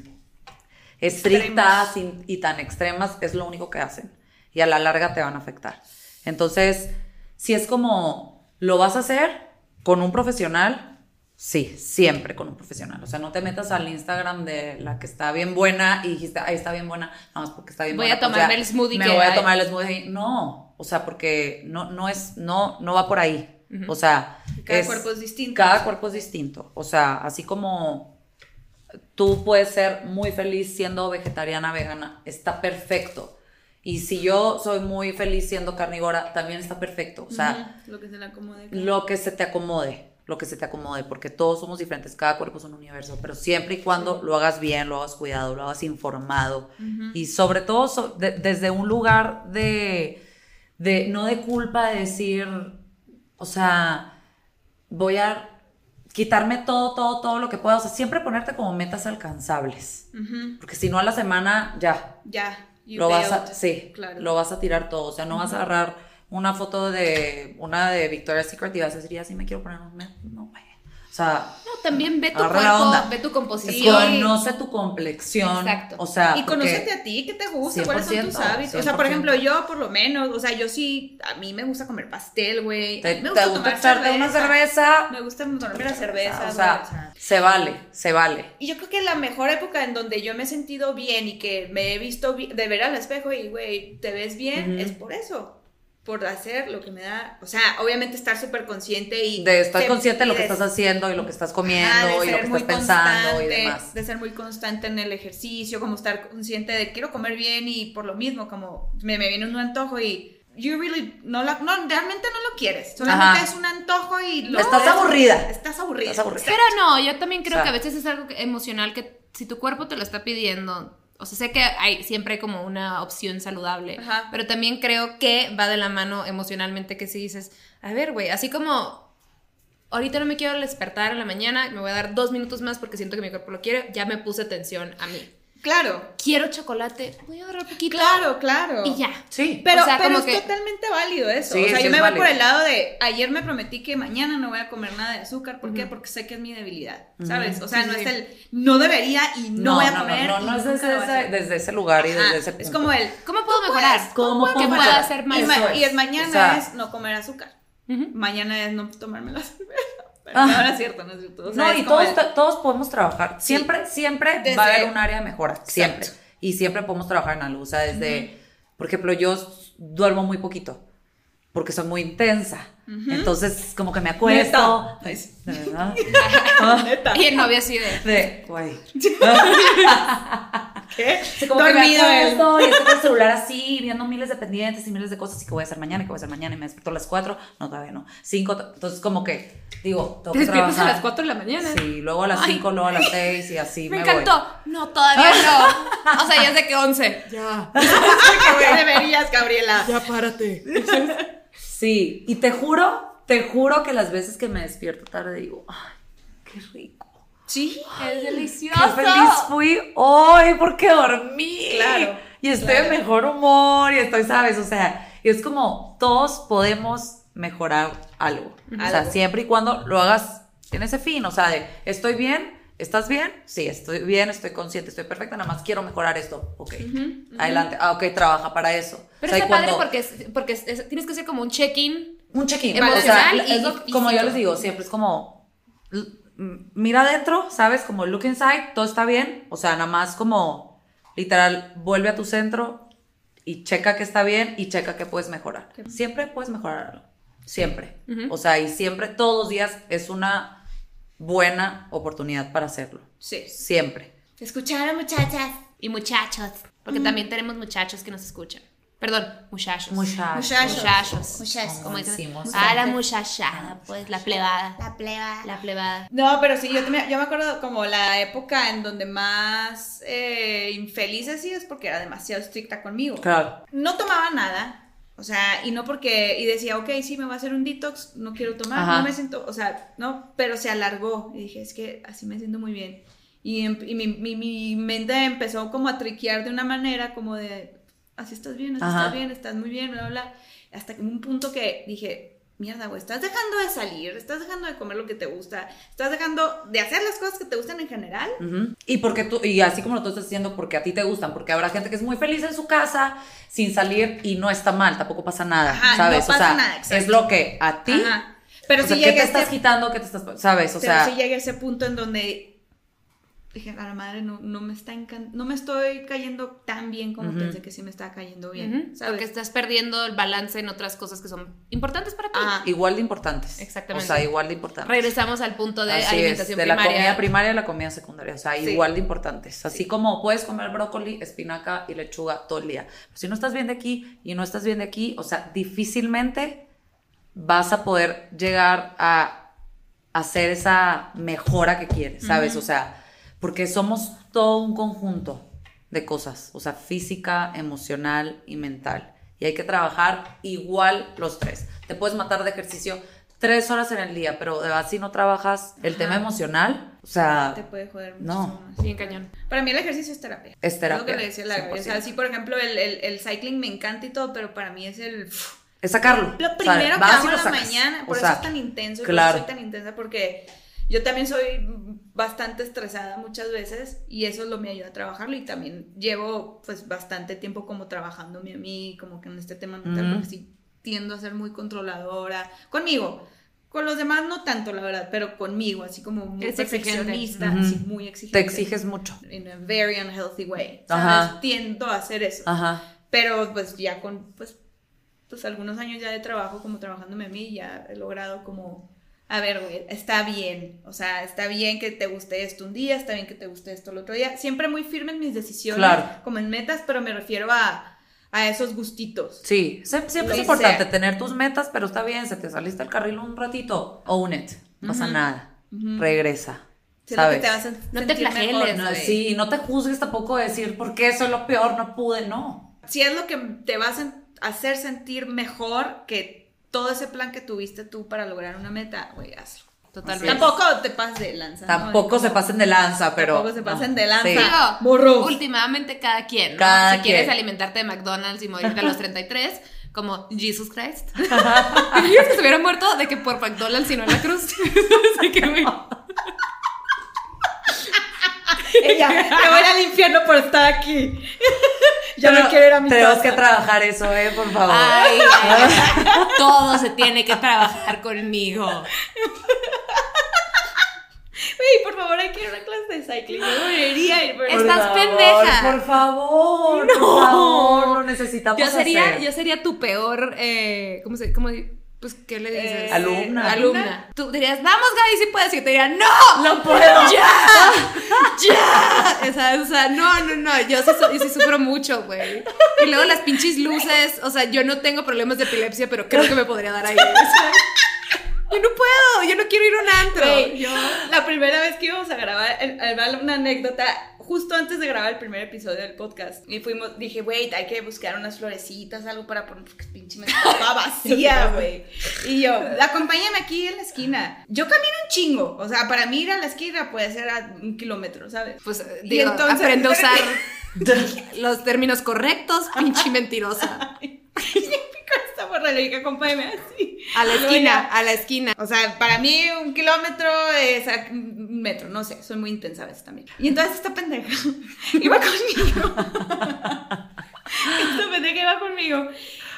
[SPEAKER 3] estrictas y, y tan extremas es lo único que hacen. Y a la larga te van a afectar. Entonces, si es como, ¿lo vas a hacer con un profesional? Sí, siempre con un profesional. O sea, no te metas al Instagram de la que está bien buena y dijiste, ahí está bien buena, nada más porque está bien
[SPEAKER 2] Voy
[SPEAKER 3] buena.
[SPEAKER 2] a
[SPEAKER 3] pues
[SPEAKER 2] tomarme
[SPEAKER 3] ya
[SPEAKER 2] el smoothie
[SPEAKER 3] Me
[SPEAKER 2] que
[SPEAKER 3] voy a
[SPEAKER 2] hay.
[SPEAKER 3] tomar el smoothie. No, o sea, porque no, no es, no, no va por ahí. O sea,
[SPEAKER 1] Cada cuerpo es distinto.
[SPEAKER 3] Cada cuerpo es distinto. O sea, así como tú puedes ser muy feliz siendo vegetariana, vegana, está perfecto. Y si yo soy muy feliz siendo carnívora, también está perfecto. O sea,
[SPEAKER 1] Lo que se le acomode.
[SPEAKER 3] lo que se te acomode, lo que se te acomode, porque todos somos diferentes, cada cuerpo es un universo, pero siempre y cuando lo hagas bien, lo hagas cuidado, lo hagas informado y sobre todo so- de- desde un lugar de, de, no de culpa de decir, o sea, voy a quitarme todo, todo, todo lo que pueda, o sea, siempre ponerte como metas alcanzables, porque si no a la semana ya,
[SPEAKER 1] Ya.
[SPEAKER 3] lo vas a, sí,
[SPEAKER 1] Claro.
[SPEAKER 3] lo vas a tirar todo. O sea, no vas a agarrar una foto de una de Victoria's Secret y vas a decir, ya sí me quiero poner un. No, güey. O sea,
[SPEAKER 2] No, también ve tu cuerpo,
[SPEAKER 3] onda.
[SPEAKER 2] ve tu composición.
[SPEAKER 3] conoce tu complexión.
[SPEAKER 2] Exacto.
[SPEAKER 3] O sea,
[SPEAKER 1] Y conócete a ti, ¿qué te gusta? ¿Cuáles son tus
[SPEAKER 3] 100%,
[SPEAKER 1] hábitos? O sea, por
[SPEAKER 3] 100%.
[SPEAKER 1] ejemplo, yo por lo menos, o sea, yo sí, a mí me gusta comer pastel, güey.
[SPEAKER 3] te,
[SPEAKER 1] Me
[SPEAKER 3] te
[SPEAKER 1] gusta tomar
[SPEAKER 3] echarte una cerveza.
[SPEAKER 1] Me gusta tomarme la cerveza,
[SPEAKER 3] O sea,
[SPEAKER 1] o sea.
[SPEAKER 3] se vale, se vale.
[SPEAKER 1] Y yo creo que la mejor época en donde yo me he sentido bien y que me he visto de ver al espejo y, güey, te ves bien, es por eso. Por hacer lo que me da. O sea, obviamente estar súper consciente y.
[SPEAKER 3] De estar consciente de lo que
[SPEAKER 1] de-
[SPEAKER 3] estás haciendo y lo que estás comiendo
[SPEAKER 1] de
[SPEAKER 3] y lo
[SPEAKER 1] ser
[SPEAKER 3] que
[SPEAKER 1] muy
[SPEAKER 3] estás pensando y
[SPEAKER 1] constante,
[SPEAKER 3] demás.
[SPEAKER 1] De ser muy constante en el ejercicio, como estar consciente de quiero comer bien y por lo mismo, como me, me viene un antojo y you really, no, la- no realmente no lo quieres, solamente
[SPEAKER 3] Ajá.
[SPEAKER 1] es un antojo y lo
[SPEAKER 3] Estás aburrida.
[SPEAKER 1] Estás aburrida.
[SPEAKER 3] Estás aburrida.
[SPEAKER 2] Pero no, yo también creo
[SPEAKER 3] O sea-
[SPEAKER 2] que a veces es algo que- emocional que si tu cuerpo te lo está pidiendo, o sea, sé que hay siempre hay como una opción saludable,
[SPEAKER 1] Ajá.
[SPEAKER 2] pero también creo que va de la mano emocionalmente que si dices, a ver, güey, así como ahorita no me quiero despertar en la mañana, me voy a dar dos minutos más porque siento que mi cuerpo lo quiere, ya me puse atención a mí.
[SPEAKER 1] Claro,
[SPEAKER 2] Quiero chocolate, voy a agarrar poquito
[SPEAKER 1] claro, claro.
[SPEAKER 2] y ya.
[SPEAKER 3] Sí.
[SPEAKER 1] Pero,
[SPEAKER 2] O sea,
[SPEAKER 1] pero
[SPEAKER 2] como
[SPEAKER 1] es
[SPEAKER 2] que-
[SPEAKER 1] totalmente válido eso.
[SPEAKER 3] Sí,
[SPEAKER 1] o sea,
[SPEAKER 3] sí
[SPEAKER 1] yo
[SPEAKER 3] es
[SPEAKER 1] me voy
[SPEAKER 3] válido.
[SPEAKER 1] por el lado de ayer me prometí que mañana no voy a comer nada de azúcar. ¿Por qué? Porque sé que es mi debilidad. ¿Sabes? O sea,
[SPEAKER 2] Sí,
[SPEAKER 1] no
[SPEAKER 2] sí.
[SPEAKER 1] es el no debería y no, voy a comer.
[SPEAKER 3] No, no,
[SPEAKER 1] y
[SPEAKER 3] es
[SPEAKER 1] nunca
[SPEAKER 3] desde ese, desde ese lugar y
[SPEAKER 1] Ajá,
[SPEAKER 3] desde ese punto.
[SPEAKER 1] Es como el
[SPEAKER 2] ¿Cómo puedo mejorar?
[SPEAKER 3] ¿Cómo
[SPEAKER 2] ¿Qué
[SPEAKER 3] puedo mejorar?
[SPEAKER 2] hacer
[SPEAKER 1] Y,
[SPEAKER 2] más?
[SPEAKER 1] y el
[SPEAKER 3] es.
[SPEAKER 1] mañana
[SPEAKER 3] O sea-
[SPEAKER 1] es no comer azúcar. Mañana es no tomarme la cerveza.
[SPEAKER 3] Ah.
[SPEAKER 1] no, no es cierto, no es cierto. O sea,
[SPEAKER 3] no,
[SPEAKER 1] es
[SPEAKER 3] y todos,
[SPEAKER 1] el-
[SPEAKER 3] todos podemos trabajar. Siempre, siempre
[SPEAKER 1] Desde-
[SPEAKER 3] va a haber un área de mejora. Siempre.
[SPEAKER 1] Exacto.
[SPEAKER 3] Y siempre podemos trabajar en algo. O sea, desde, por ejemplo, yo duermo muy poquito. Porque soy muy intensa. Entonces, como que me acuesto.
[SPEAKER 1] Neta. Ay, sí.
[SPEAKER 3] ¿De verdad?
[SPEAKER 1] Neta.
[SPEAKER 2] Y el novio así de...
[SPEAKER 3] De, güey.
[SPEAKER 1] ¿Qué?
[SPEAKER 3] Como que me
[SPEAKER 1] Dormido él.
[SPEAKER 3] acuesto y estoy con el celular así, viendo miles de pendientes y miles de cosas y que voy a hacer mañana y que voy a hacer mañana y me despierto a las 4, no, todavía no, 5, entonces como que, digo, tengo
[SPEAKER 2] Te
[SPEAKER 3] que
[SPEAKER 2] despiertas a las 4 de la mañana.
[SPEAKER 3] Sí, luego a las
[SPEAKER 2] Ay.
[SPEAKER 3] 5, luego a las 6 y así
[SPEAKER 2] Me
[SPEAKER 3] me,
[SPEAKER 2] encantó. No, todavía no. O sea, ya sé que 11. Ya.
[SPEAKER 1] Que deberías, Gabriela.
[SPEAKER 2] Ya párate.
[SPEAKER 3] Sí, y te juro, te juro que las veces que me despierto tarde digo, ay, qué rico.
[SPEAKER 1] Sí.
[SPEAKER 2] Es delicioso.
[SPEAKER 3] Qué feliz fui hoy porque dormí.
[SPEAKER 1] Claro,
[SPEAKER 3] Y estoy de mejor humor y estoy, ¿sabes? O sea, y es como todos podemos mejorar algo. O sea,
[SPEAKER 1] Algo.
[SPEAKER 3] siempre y cuando lo hagas en ese fin. O sea, de estoy bien, ¿estás bien? Sí, estoy bien, estoy consciente, estoy perfecta, nada más quiero mejorar esto. Ok, adelante. Ah, ok, trabaja para eso.
[SPEAKER 2] Pero
[SPEAKER 3] O sea,
[SPEAKER 2] está padre
[SPEAKER 3] cuando-
[SPEAKER 2] porque, es- porque es- es- tienes que hacer como un check-in.
[SPEAKER 3] un check-in.
[SPEAKER 2] Emocional
[SPEAKER 3] o sea,
[SPEAKER 2] y
[SPEAKER 3] es lo- como yo les digo, siempre es como mira adentro, ¿sabes? Como look inside, todo está bien. O sea, nada más como literal, vuelve a tu centro y checa que está bien y checa que puedes mejorar. Siempre puedes mejorar algo. Siempre. O sea, y siempre, todos los días es una buena oportunidad para hacerlo.
[SPEAKER 1] Sí.
[SPEAKER 3] Siempre.
[SPEAKER 1] Escucharon, muchachas.
[SPEAKER 2] Y muchachos. Porque también tenemos muchachos que nos escuchan. Perdón, muchachos.
[SPEAKER 3] Muchachos.
[SPEAKER 1] Muchachos.
[SPEAKER 2] Muchachos.
[SPEAKER 1] Muchachos.
[SPEAKER 2] Como
[SPEAKER 3] decimos
[SPEAKER 2] ah, la muchachada, pues, la plebada.
[SPEAKER 1] La pleba.
[SPEAKER 2] La plebada.
[SPEAKER 1] No, pero sí, yo, también- yo me acuerdo como la época en donde más eh, infeliz he sido es porque era demasiado estricta conmigo.
[SPEAKER 3] Claro.
[SPEAKER 1] No tomaba nada. O sea, y no porque, y decía, ok, sí, me voy a hacer un detox, no quiero tomar,
[SPEAKER 3] Ajá.
[SPEAKER 1] no me siento, o sea, no, pero se alargó. Y dije, es que así me siento muy bien. Y, em- y mi, mi- mi mente empezó como a triquear de una manera como de, así estás bien, así
[SPEAKER 3] Ajá.
[SPEAKER 1] estás bien, estás muy bien, bla, bla, bla. Hasta que un punto que dije, mierda, güey, estás dejando de salir, estás dejando de comer lo que te gusta, estás dejando de hacer las cosas que te gustan en general.
[SPEAKER 3] Y porque tú, y así como lo tú estás diciendo, porque a ti te gustan, porque habrá gente que es muy feliz en su casa sin salir y no está mal, tampoco pasa nada,
[SPEAKER 1] Ajá,
[SPEAKER 3] ¿sabes?
[SPEAKER 1] no pasa
[SPEAKER 3] o sea,
[SPEAKER 1] nada,
[SPEAKER 3] es lo que a ti,
[SPEAKER 1] Ajá. Pero
[SPEAKER 3] o sea,
[SPEAKER 1] si
[SPEAKER 3] ¿qué
[SPEAKER 1] llega
[SPEAKER 3] te estás quitando? ¿Qué te estás, sabes? O
[SPEAKER 1] Pero
[SPEAKER 3] sea,
[SPEAKER 1] sí llegué a ese punto en donde dije, a la madre, no, no me está encan- no me estoy cayendo tan bien como pensé que sí me estaba cayendo bien,
[SPEAKER 2] Ujú,
[SPEAKER 1] ¿sabes?
[SPEAKER 2] Porque estás perdiendo el balance en otras cosas que son importantes para ti.
[SPEAKER 1] Ajá.
[SPEAKER 3] igual de importantes.
[SPEAKER 2] Exactamente.
[SPEAKER 3] O sea, igual de importantes.
[SPEAKER 2] Regresamos al punto de
[SPEAKER 3] Así es,
[SPEAKER 2] alimentación
[SPEAKER 3] de la comida primaria a la comida secundaria, o sea,
[SPEAKER 1] Sí.
[SPEAKER 3] igual de importantes. Así como puedes comer brócoli, espinaca y lechuga todo el día. Pero si no estás bien de aquí y no estás bien de aquí, o sea, difícilmente vas a poder llegar a hacer esa mejora que quieres, ¿sabes? O sea, porque somos todo un conjunto de cosas, o sea, física, emocional y mental. Y hay que trabajar igual los tres. Te puedes matar de ejercicio tres horas en el día, pero si no trabajas el tema emocional, o sea,
[SPEAKER 1] te puede joder
[SPEAKER 3] no.
[SPEAKER 1] muchísimo más.
[SPEAKER 2] Bien cañón.
[SPEAKER 1] Para mí el ejercicio es terapia.
[SPEAKER 3] Es terapia,
[SPEAKER 1] lo que le decía la. O sea,
[SPEAKER 3] 100%.
[SPEAKER 1] sí, por ejemplo, el, el, el cycling me encanta y todo, pero para mí es el...
[SPEAKER 3] es sacarlo.
[SPEAKER 1] Lo
[SPEAKER 3] O sea,
[SPEAKER 1] primero que hago en la
[SPEAKER 3] sacas.
[SPEAKER 1] mañana,
[SPEAKER 3] O
[SPEAKER 1] por
[SPEAKER 3] sea,
[SPEAKER 1] eso es tan intenso y
[SPEAKER 3] claro.
[SPEAKER 1] por eso soy tan intensa, porque yo también soy bastante estresada muchas veces y eso lo me ayuda a trabajarlo y también llevo pues bastante tiempo como trabajándome a mí, como que en este tema mental,
[SPEAKER 3] Ujú.
[SPEAKER 1] porque sí tiendo a ser muy controladora conmigo. Con los demás no tanto, la verdad, pero conmigo, así como muy perfeccionista, muy exigente.
[SPEAKER 3] Te exiges mucho.
[SPEAKER 1] In a very unhealthy way,
[SPEAKER 3] Ajá.
[SPEAKER 1] ¿sabes? Tiendo a hacer eso.
[SPEAKER 3] Ajá.
[SPEAKER 1] Pero pues ya con pues, pues algunos años ya de trabajo como trabajándome a mí, ya he logrado como, a ver, güey, está bien, o sea, está bien que te guste esto un día, está bien que te guste esto el otro día, siempre muy firme en mis decisiones,
[SPEAKER 3] Claro.
[SPEAKER 1] como en metas, pero me refiero a, a esos gustitos.
[SPEAKER 3] Sí, sie- siempre
[SPEAKER 1] Lo
[SPEAKER 3] es importante tener tus metas, pero está bien, se te saliste al carril un ratito, own it, no pasa nada, regresa, ¿sabes?
[SPEAKER 1] que te vas a
[SPEAKER 2] No te flageles,
[SPEAKER 1] mejor,
[SPEAKER 3] No,
[SPEAKER 1] güey.
[SPEAKER 3] sí, no te juzgues tampoco de decir, ¿por qué soy lo peor? No pude, no.
[SPEAKER 1] Si es lo que te va a hacer sentir mejor que todo ese plan que tuviste tú para lograr una meta, güey, hazlo.
[SPEAKER 2] Totalmente.
[SPEAKER 1] Tampoco te pases de lanza. ¿no?
[SPEAKER 3] Tampoco se pasen de lanza, pero...
[SPEAKER 1] Tampoco se pasen
[SPEAKER 3] no,
[SPEAKER 1] de lanza.
[SPEAKER 3] sí.
[SPEAKER 2] Digo,
[SPEAKER 1] Morros.
[SPEAKER 2] últimamente cada quien, ¿no?
[SPEAKER 3] Cada
[SPEAKER 2] si quieres alimentarte de McDonald's y morirte a los 33, como Jesus Christ. ¿Querías que se hubiera muerto de que por McDonald's y no en la cruz? Así que, güey.
[SPEAKER 1] Ella, me voy al infierno por estar aquí. Ya
[SPEAKER 3] Pero
[SPEAKER 1] no quiero ir a mi
[SPEAKER 3] Tenemos
[SPEAKER 1] casa.
[SPEAKER 3] que trabajar eso, ¿eh? Por favor.
[SPEAKER 2] Ay, ay, todo se tiene que trabajar conmigo.
[SPEAKER 1] Güey, por favor, hay que ir a una clase de cycling. Yo debería ir, pero...
[SPEAKER 2] Por Estás
[SPEAKER 3] favor,
[SPEAKER 2] pendeja.
[SPEAKER 3] Por favor,
[SPEAKER 2] No.
[SPEAKER 3] por favor, lo necesitamos
[SPEAKER 2] Yo sería,
[SPEAKER 3] hacer.
[SPEAKER 2] yo sería tu peor, eh, ¿cómo se, cómo, di- pues, ¿qué le dices?
[SPEAKER 1] Eh,
[SPEAKER 3] Alumna.
[SPEAKER 2] Alumna. Tú dirías, vamos, Gaby, si puedes. Y yo te diría, no,
[SPEAKER 3] No puedo.
[SPEAKER 2] ya, ya. O sea, o sea, no, no, no, yo sí, yo sí sufro mucho, güey. Y luego las pinches luces, o sea, yo no tengo problemas de epilepsia, pero creo que me podría dar ahí. o sea, yo no puedo, yo no quiero ir a un antro.
[SPEAKER 1] Güey,
[SPEAKER 2] Yo,
[SPEAKER 1] La primera vez que íbamos a grabar, el- una anécdota, justo antes de grabar el primer episodio del podcast, y fuimos, dije, wait, hay que buscar unas florecitas, algo para poner, porque pinche me estaba vacía, güey. Y yo, acompáñame aquí en la esquina. Yo camino un chingo, o sea, para mí ir a la esquina puede ser a un kilómetro, ¿sabes?
[SPEAKER 2] pues,
[SPEAKER 1] Y
[SPEAKER 2] digo,
[SPEAKER 1] entonces-
[SPEAKER 2] aprende a usar los términos correctos, pinche mentirosa.
[SPEAKER 1] Esta morra le dije, acompáñame así.
[SPEAKER 2] A la esquina, a la esquina.
[SPEAKER 1] O sea, para mí un kilómetro es metro, no sé, soy muy intensa a veces también. Y entonces esta pendeja iba conmigo. esta pendeja iba conmigo.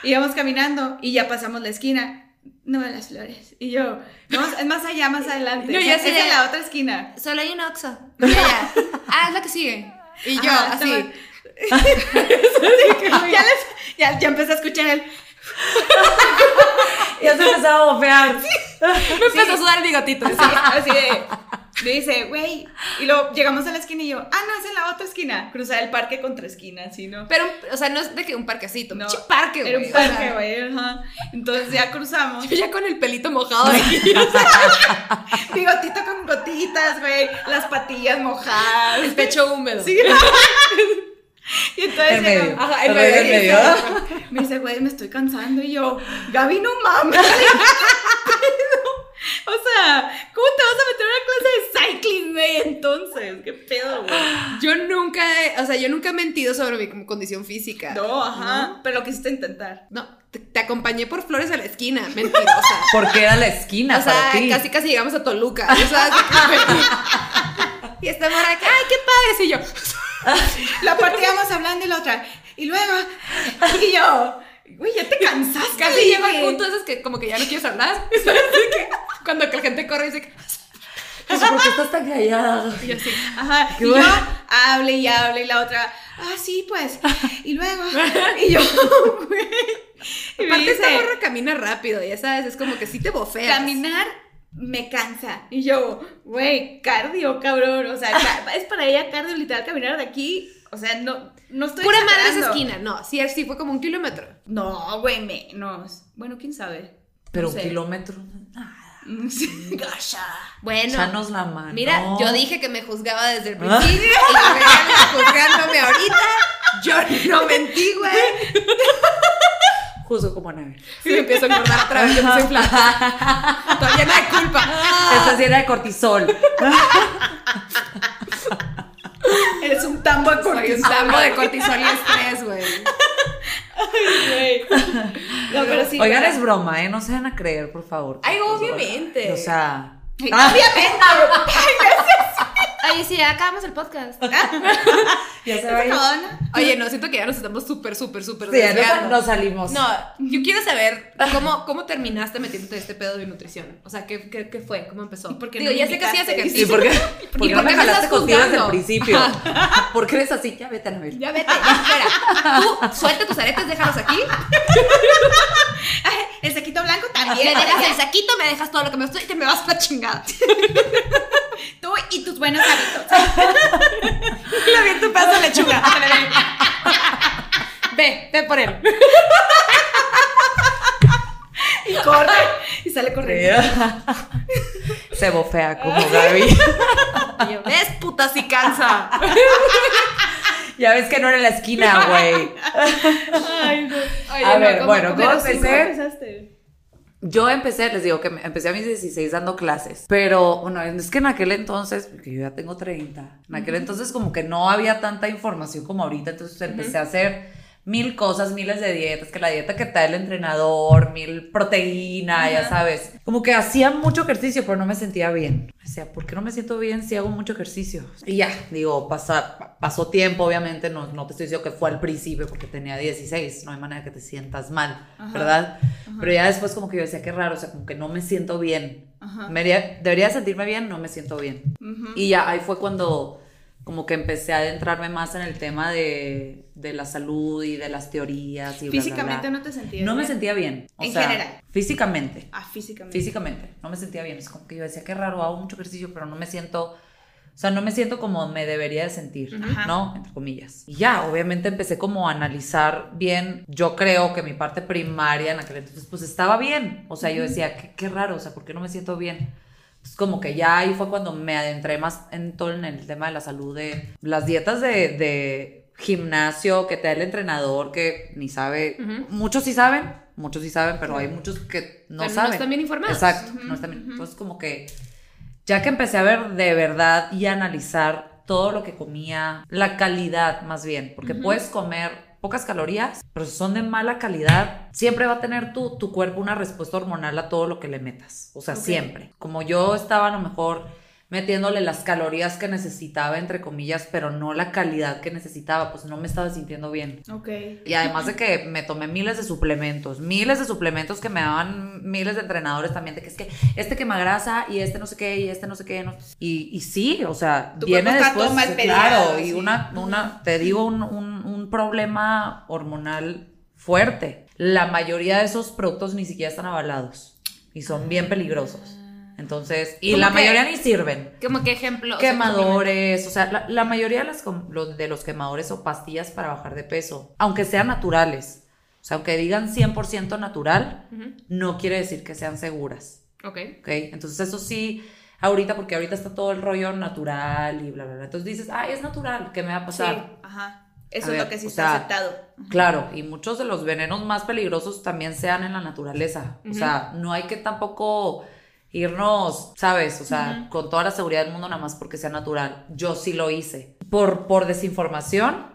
[SPEAKER 1] Íbamos caminando y ya pasamos la esquina. No veo las flores. Y yo, no, es más allá, más adelante.
[SPEAKER 2] No,
[SPEAKER 1] es,
[SPEAKER 2] ya
[SPEAKER 1] es
[SPEAKER 2] sé.
[SPEAKER 1] en la otra esquina.
[SPEAKER 2] Solo hay un Oxxo. Y ella, ah, es la que sigue. Y yo,
[SPEAKER 1] Ajá,
[SPEAKER 2] así.
[SPEAKER 1] estaba- ya, les- ya, ya empecé a escuchar el.
[SPEAKER 3] Ya se empezaba a bofear.
[SPEAKER 2] Me empezó a sudar el bigotito.
[SPEAKER 1] Así, así de. Me dice, güey. Y luego llegamos a la esquina y yo, ah, no, es en la otra esquina. Cruzar el parque contra esquina, así, ¿no?
[SPEAKER 2] Pero, o sea, no es de que un parquecito,
[SPEAKER 1] No,
[SPEAKER 2] pinche parque, güey.
[SPEAKER 1] Era un
[SPEAKER 2] o sea,
[SPEAKER 1] parque, güey. ajá. Entonces ya cruzamos.
[SPEAKER 2] Yo ya con el pelito mojado de aquí.
[SPEAKER 1] Bigotito con gotitas, güey. Las patillas mojadas.
[SPEAKER 2] el pecho húmedo.
[SPEAKER 1] Sí. Y entonces
[SPEAKER 3] medio.
[SPEAKER 1] llegó- ajá,
[SPEAKER 3] El
[SPEAKER 1] medio,
[SPEAKER 3] el
[SPEAKER 1] Me dice, güey, me estoy cansando. Y yo, Gaby, no mames. o sea, ¿cómo te vas a meter en una clase de cycling, güey? Entonces, qué pedo, güey.
[SPEAKER 2] Yo nunca he, o sea, yo nunca he mentido sobre mi condición física.
[SPEAKER 1] No, ajá. Pero lo quisiste intentar.
[SPEAKER 2] No, te, te acompañé por flores a la esquina, mentirosa.
[SPEAKER 3] Porque era la esquina
[SPEAKER 2] o sea,
[SPEAKER 3] para ti.
[SPEAKER 2] casi casi llegamos a Toluca. O sea, y esta morra acá, ay, qué padre. Y yo,
[SPEAKER 1] La parte íbamos hablando y la otra. Y luego. Y yo. Güey, ya te cansaste.
[SPEAKER 2] casi llego al punto de esos que como que ya no quieres hablar. ¿Sabes? De que Cuando que la gente corre y dice,
[SPEAKER 3] Pues, ¿Por qué estás tan callada?
[SPEAKER 2] y yo así.
[SPEAKER 1] Ajá.
[SPEAKER 3] Qué
[SPEAKER 1] y
[SPEAKER 3] bueno.
[SPEAKER 1] yo hable y hable y la otra. Ah, sí, pues. Y luego. Y yo. Güey. Y
[SPEAKER 2] Aparte, esta morra camina rápido, ya sabes, es como que sí te bofeas.
[SPEAKER 1] Caminar me cansa. Y yo, güey, cardio, cabrón. O sea, es para ella cardio literal caminar de aquí. O sea, no, no estoy
[SPEAKER 2] Pura madre esa
[SPEAKER 1] exagerando.
[SPEAKER 2] esquina. No, sí, sí fue como un kilómetro.
[SPEAKER 1] No, güey, menos. Bueno, quién sabe.
[SPEAKER 3] Pero
[SPEAKER 1] No
[SPEAKER 3] un
[SPEAKER 1] sé.
[SPEAKER 3] kilómetro.
[SPEAKER 1] Sí, Gasha.
[SPEAKER 2] Bueno.
[SPEAKER 3] Echanos la mano.
[SPEAKER 2] Mira, yo dije que me juzgaba desde el principio y regalas juzgándome ahorita. Yo no mentí, güey.
[SPEAKER 3] Juzgo como Anabel.
[SPEAKER 2] Y me empiezo a engordar otra vez, yo me soy flaca. Todavía no hay culpa.
[SPEAKER 3] Esta sí era de cortisol.
[SPEAKER 1] Eres un tambo de
[SPEAKER 2] Soy un
[SPEAKER 1] cortisol.
[SPEAKER 2] tambo de cortisol y estrés, güey.
[SPEAKER 1] güey. No, pero sí.
[SPEAKER 3] Oigan,
[SPEAKER 1] pero-
[SPEAKER 3] es broma, ¿eh? No se van a creer, por favor.
[SPEAKER 2] Ay, obviamente.
[SPEAKER 3] O sea.
[SPEAKER 1] Ay, Obviamente.
[SPEAKER 2] Oye, sí, ya acabamos el podcast.
[SPEAKER 3] Ya se va a ir.
[SPEAKER 1] No, no.
[SPEAKER 2] Oye, no, siento que ya nos estamos súper, súper, súper
[SPEAKER 3] Sí, ya nos salimos.
[SPEAKER 2] No, yo quiero saber cómo, cómo terminaste metiéndote este pedo de nutrición. O sea, ¿qué, qué, qué fue? ¿Cómo empezó?
[SPEAKER 1] ¿Y por qué
[SPEAKER 2] Digo,
[SPEAKER 1] no
[SPEAKER 2] ya
[SPEAKER 1] me
[SPEAKER 2] sé que hacías
[SPEAKER 1] invitaste?
[SPEAKER 3] ¿Y
[SPEAKER 2] ejercicio.
[SPEAKER 3] por qué? ¿Por
[SPEAKER 2] ¿Y
[SPEAKER 3] qué
[SPEAKER 2] por
[SPEAKER 3] no
[SPEAKER 2] qué
[SPEAKER 3] me
[SPEAKER 2] me
[SPEAKER 3] jalaste
[SPEAKER 2] estás
[SPEAKER 3] contigo desde el principio? ¿Por qué eres así? Ya vete, Anabel.
[SPEAKER 2] Ya vete, ya fuera. Tú, suelta tus aretes, déjalos aquí.
[SPEAKER 1] Ay, El saquito blanco
[SPEAKER 2] Me
[SPEAKER 1] también.
[SPEAKER 2] dejas el saquito, me dejas todo lo que me gusta y te me vas para chingada.
[SPEAKER 1] Tú y tus buenos hábitos.
[SPEAKER 2] Lo vi en tu pedazo de lechuga. Ve, ve por él.
[SPEAKER 1] Y corre. Y sale corriendo.
[SPEAKER 3] Se bofea como Gaby.
[SPEAKER 2] Y yo, ¿ves, puta, si cansa?
[SPEAKER 3] Ya ves que no era la esquina, güey.
[SPEAKER 1] Ay, no.
[SPEAKER 2] Oye,
[SPEAKER 3] A
[SPEAKER 2] no,
[SPEAKER 3] ver,
[SPEAKER 2] ¿cómo-
[SPEAKER 3] bueno,
[SPEAKER 2] cómo
[SPEAKER 3] ¿cómo
[SPEAKER 1] empezaste?
[SPEAKER 3] Yo empecé, les digo que empecé a mis 16 dando clases, pero bueno, es que en aquel entonces, porque yo ya tengo 30, en aquel entonces como que no había tanta información como ahorita, entonces empecé a hacer mil cosas, miles de dietas, que la dieta que te da el entrenador, mil proteína, ya sabes. Como que hacía mucho ejercicio, pero no me sentía bien. Decía, ¿por qué no me siento bien si hago mucho ejercicio? Y ya, digo, pasa, pa- pasó tiempo, obviamente, no, no te estoy diciendo que fue al principio porque tenía 16, no hay manera que te sientas mal, ¿verdad? Pero ya después como que yo decía, qué raro, o sea, como que no me siento bien. Me debería, debería sentirme bien, no me siento bien. Y ya ahí fue cuando como que empecé a adentrarme más en el tema de, de la salud y de las teorías y bla, bla, bla.
[SPEAKER 1] Físicamente no te sentías
[SPEAKER 3] No me
[SPEAKER 1] bien?
[SPEAKER 3] sentía bien. O
[SPEAKER 1] En
[SPEAKER 3] sea,
[SPEAKER 1] general.
[SPEAKER 3] Físicamente.
[SPEAKER 1] Ah, físicamente.
[SPEAKER 3] Físicamente. No me sentía bien. Es como que yo decía, qué raro, hago mucho ejercicio, pero no me siento... O sea, no me siento como me debería de sentir,
[SPEAKER 1] Ajá.
[SPEAKER 3] ¿no? Entre comillas. Y ya, obviamente empecé como a analizar bien. Yo creo que mi parte primaria en aquel entonces, pues estaba bien. O sea, yo decía, qué, qué raro, o sea, ¿por qué no me siento bien? Es como que ya ahí fue cuando me adentré más en todo en el tema de la salud, de las dietas de, de gimnasio que te da el entrenador que ni sabe. Muchos sí saben, muchos sí saben, pero hay muchos que no
[SPEAKER 2] Pero no
[SPEAKER 3] saben.
[SPEAKER 2] están bien informados.
[SPEAKER 3] Exacto, no están bien. Entonces, como que ya que empecé a ver de verdad y a analizar todo lo que comía, la calidad más bien, porque puedes comer pocas calorías, pero si son de mala calidad, siempre va a tener tu, tu cuerpo una respuesta hormonal a todo lo que le metas. O sea, siempre. Como yo estaba a lo mejor metiéndole las calorías que necesitaba, entre comillas, pero no la calidad que necesitaba, pues no me estaba sintiendo bien.
[SPEAKER 1] Ok.
[SPEAKER 3] Y además de que me tomé miles de suplementos, miles de suplementos que me daban miles de entrenadores también, de que es que este quema grasa y este no sé qué y este no sé qué. no- Y, y sí, o sea, viene después,
[SPEAKER 1] peleado,
[SPEAKER 3] claro, y
[SPEAKER 1] sí.
[SPEAKER 3] una, una, te digo, un, un, un problema hormonal fuerte. La mayoría de esos productos ni siquiera están avalados y son bien peligrosos. Entonces, y
[SPEAKER 2] ¿Cómo
[SPEAKER 3] la
[SPEAKER 2] que?
[SPEAKER 3] mayoría ni sirven
[SPEAKER 2] Como que ejemplo.
[SPEAKER 3] quemadores, o sea, la, la mayoría de, las los, de los quemadores o pastillas para bajar de peso, aunque sean naturales, o sea, aunque digan 100% natural, no quiere decir que sean seguras,
[SPEAKER 2] Ok.
[SPEAKER 3] ¿ok? Entonces eso sí, ahorita, porque ahorita está todo el rollo natural y bla, bla, bla, entonces dices, ay, es natural, ¿qué me va a
[SPEAKER 1] Sí,
[SPEAKER 3] pasar?
[SPEAKER 1] ajá. Eso
[SPEAKER 3] A
[SPEAKER 1] es
[SPEAKER 3] ver,
[SPEAKER 1] lo que sí está
[SPEAKER 3] sea,
[SPEAKER 1] aceptado.
[SPEAKER 3] Claro, y muchos de los venenos más peligrosos también sean en la naturaleza. O sea, no hay que tampoco irnos, ¿sabes? O sea, con toda la seguridad del mundo nada más porque sea natural. Yo sí lo hice. Por, por desinformación,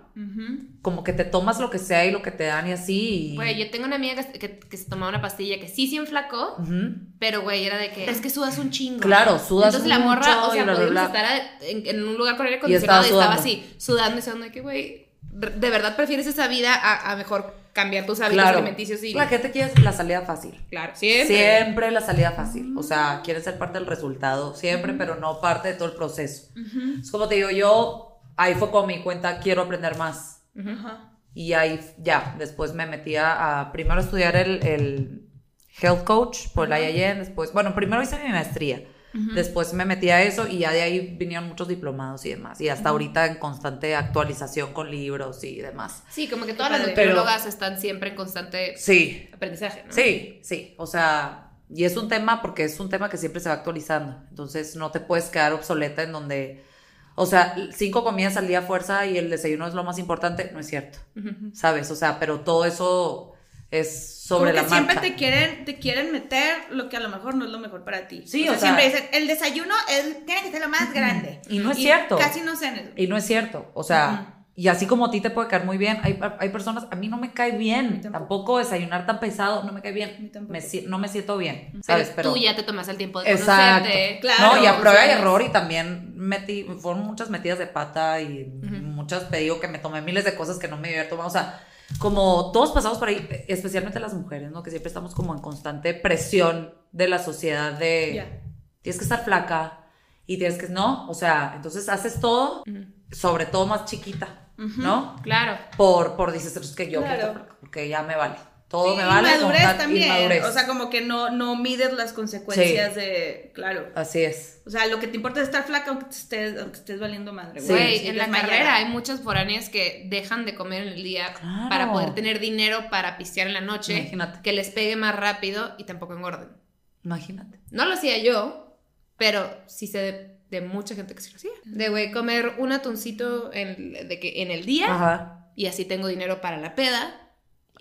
[SPEAKER 3] como que te tomas lo que sea y lo que te dan y así. Y...
[SPEAKER 2] Güey, yo tengo una amiga que, que- que se tomaba una pastilla que sí se enflacó,
[SPEAKER 3] Ujú.
[SPEAKER 2] pero güey, era de que es que sudas un chingo.
[SPEAKER 3] Claro, sudas
[SPEAKER 2] Entonces la morra, o sea,
[SPEAKER 3] bla, bla,
[SPEAKER 2] podíamos
[SPEAKER 3] bla.
[SPEAKER 2] estar en, en un lugar con aire
[SPEAKER 3] Y estaba
[SPEAKER 2] acondicionado y estaba,
[SPEAKER 3] sudando.
[SPEAKER 2] así, sudando y diciendo de que, güey, de verdad prefieres esa vida a, a mejor cambiar tus hábitos
[SPEAKER 3] Claro.
[SPEAKER 2] alimenticios y...
[SPEAKER 3] La gente quiere la salida fácil.
[SPEAKER 2] Claro, siempre.
[SPEAKER 3] Siempre la salida fácil. O sea, quieren ser parte del resultado, siempre, pero no parte de todo el proceso. Es como te digo, yo, ahí fue con mi cuenta, quiero aprender más.
[SPEAKER 1] Ajá.
[SPEAKER 3] Y ahí ya, después me metí a, a primero estudiar el, el health coach por la IAEN, después, bueno, primero hice mi maestría, después me metí a eso y ya de ahí vinieron muchos diplomados y demás. Y hasta ahorita en constante actualización con libros y demás.
[SPEAKER 2] Sí, como que todas las nutriólogas están siempre en constante
[SPEAKER 3] Sí,
[SPEAKER 2] aprendizaje, ¿no?
[SPEAKER 3] Sí, sí, o sea, y es un tema porque es un tema que siempre se va actualizando, entonces no te puedes quedar obsoleta en donde, o sea, cinco comidas al día a fuerza y el desayuno es lo más importante, no es cierto, ¿sabes? O sea, pero todo eso es sobre
[SPEAKER 1] Como
[SPEAKER 3] la
[SPEAKER 1] que siempre
[SPEAKER 3] marcha.
[SPEAKER 1] te quieren, te quieren meter lo que a lo mejor no es lo mejor para ti.
[SPEAKER 3] Sí,
[SPEAKER 1] o
[SPEAKER 3] o
[SPEAKER 1] sea,
[SPEAKER 3] sea-
[SPEAKER 1] siempre dicen, el desayuno es- tiene que ser lo más grande.
[SPEAKER 3] Y no es cierto.
[SPEAKER 1] Casi no sé.
[SPEAKER 3] Y no es cierto, o sea, y así como a ti te puede caer muy bien, hay, hay personas, a mí no me cae bien,
[SPEAKER 1] tampoco.
[SPEAKER 3] tampoco. desayunar tan pesado, no me cae bien, me no me siento bien, ¿sabes? Pero,
[SPEAKER 2] tú ya te tomas el tiempo de
[SPEAKER 3] Exacto.
[SPEAKER 2] conocerte.
[SPEAKER 1] Claro,
[SPEAKER 3] no, y a prueba y error y también metí, fueron muchas metidas de pata y muchas, te digo que me tomé miles de cosas que no me había tomado, o sea, como todos pasamos por ahí, especialmente las mujeres, ¿no? Que siempre estamos como en constante presión de la sociedad de, tienes que estar flaca y tienes que, no, o sea, entonces haces todo, sobre todo más chiquita, ¿no?
[SPEAKER 2] Claro.
[SPEAKER 3] Por, por dices, es que yo
[SPEAKER 1] Claro.
[SPEAKER 3] porque ya me vale, todo
[SPEAKER 1] Sí,
[SPEAKER 3] me vale.
[SPEAKER 1] Inmadurez
[SPEAKER 3] tal-
[SPEAKER 1] también.
[SPEAKER 3] inmadurez.
[SPEAKER 1] O sea, como que no, no mides las consecuencias de. Claro.
[SPEAKER 3] Así es.
[SPEAKER 1] O sea, lo que te importa es estar flaca aunque te estés, aunque estés valiendo madre.
[SPEAKER 3] Sí.
[SPEAKER 2] Güey, en la carrera hay muchas foráneas que dejan de comer en el día
[SPEAKER 3] Claro.
[SPEAKER 2] para poder tener dinero para pistear en la noche,
[SPEAKER 3] Imagínate.
[SPEAKER 2] que les pegue más rápido y tampoco engorden.
[SPEAKER 3] Imagínate.
[SPEAKER 2] No lo hacía yo, pero sí sé de, de mucha gente que sí lo hacía. De, güey, comer un atuncito en, de que, en el día
[SPEAKER 3] Ajá.
[SPEAKER 2] y así tengo dinero para la peda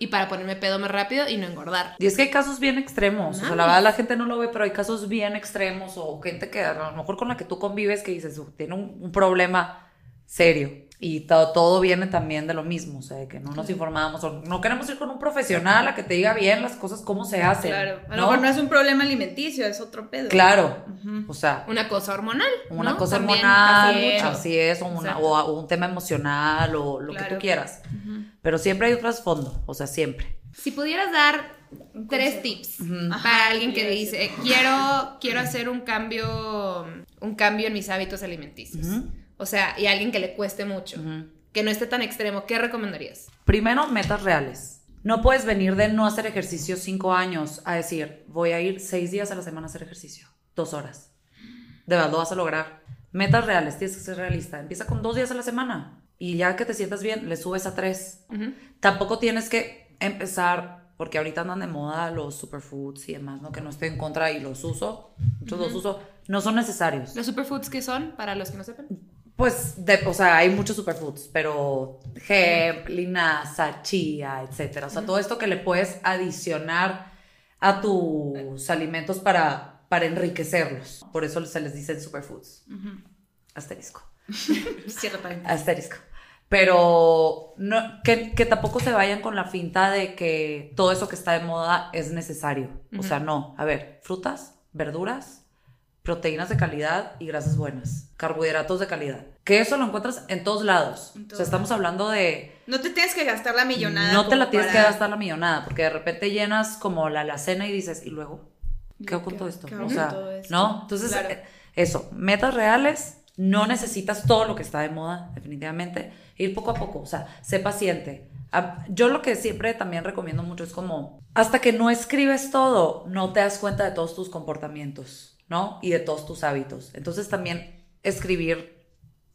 [SPEAKER 2] y para ponerme pedo más rápido y no engordar.
[SPEAKER 3] Y es que hay casos bien extremos. O sea, la verdad la gente no lo ve, pero hay casos bien extremos o gente que a lo mejor con la que tú convives que dices, "Uh, tiene un, un problema serio. Y todo, todo viene también de lo mismo, o sea, de que no nos informamos o no queremos ir con un profesional a que te diga bien las cosas, cómo se hacen.
[SPEAKER 1] Claro. A lo
[SPEAKER 3] ¿no?
[SPEAKER 1] mejor no es un problema alimenticio, es otro pedo.
[SPEAKER 3] Claro, o sea,
[SPEAKER 2] Una cosa hormonal.
[SPEAKER 3] una
[SPEAKER 2] ¿no?
[SPEAKER 3] cosa
[SPEAKER 2] También
[SPEAKER 3] hormonal,
[SPEAKER 2] mucho.
[SPEAKER 3] así es, o, una-
[SPEAKER 2] Exacto.
[SPEAKER 3] o a- o un tema emocional o lo que tú quieras. Pero siempre hay un trasfondo, o sea, siempre.
[SPEAKER 2] Si pudieras dar tres tips para alguien que dice, quiero, quiero hacer un cambio, un cambio en mis hábitos alimenticios. O sea, y alguien que le cueste mucho, que no esté tan extremo, ¿qué recomendarías?
[SPEAKER 3] Primero, metas reales. No puedes venir de no hacer ejercicio cinco años a decir, voy a ir seis días a la semana a hacer ejercicio, dos horas. De verdad lo vas a lograr. Metas reales, tienes que ser realista. Empieza con dos días a la semana y ya que te sientas bien, le subes a tres. Tampoco tienes que empezar, porque ahorita andan de moda los superfoods y demás, ¿no? Que no estoy en contra y los uso, muchos los uso, no son necesarios.
[SPEAKER 2] ¿Los superfoods qué son, para los que no sepan?
[SPEAKER 3] Pues, de, o sea, hay muchos superfoods, pero hemp, linaza, chía, etcétera. O sea, todo esto que le puedes adicionar a tus alimentos para, para enriquecerlos. Por eso se les dicen superfoods. Asterisco.
[SPEAKER 1] Cierra.
[SPEAKER 3] Asterisco. Pero no, que, que tampoco se vayan con la finta de que todo eso que está de moda es necesario. O sea, no. A ver, frutas, verduras, proteínas de calidad y grasas buenas. Carbohidratos de calidad. Que eso lo encuentras en todos lados. O sea, estamos hablando de...
[SPEAKER 1] No te tienes que gastar la millonada.
[SPEAKER 3] No te la tienes
[SPEAKER 1] para-
[SPEAKER 3] que gastar la millonada, porque de repente llenas como la alacena y dices, ¿y luego? ¿Qué hago con
[SPEAKER 1] ¿Qué-
[SPEAKER 3] todo esto? O sea,
[SPEAKER 1] esto?
[SPEAKER 3] ¿no? Entonces,
[SPEAKER 1] Claro.
[SPEAKER 3] eh, eso, metas reales, no necesitas todo lo que está de moda, definitivamente, ir poco a poco, o sea, sé paciente. Ah, Yo lo que siempre también recomiendo mucho es como, hasta que no escribes todo, no te das cuenta de todos tus comportamientos, ¿no? Y de todos tus hábitos. Entonces también escribir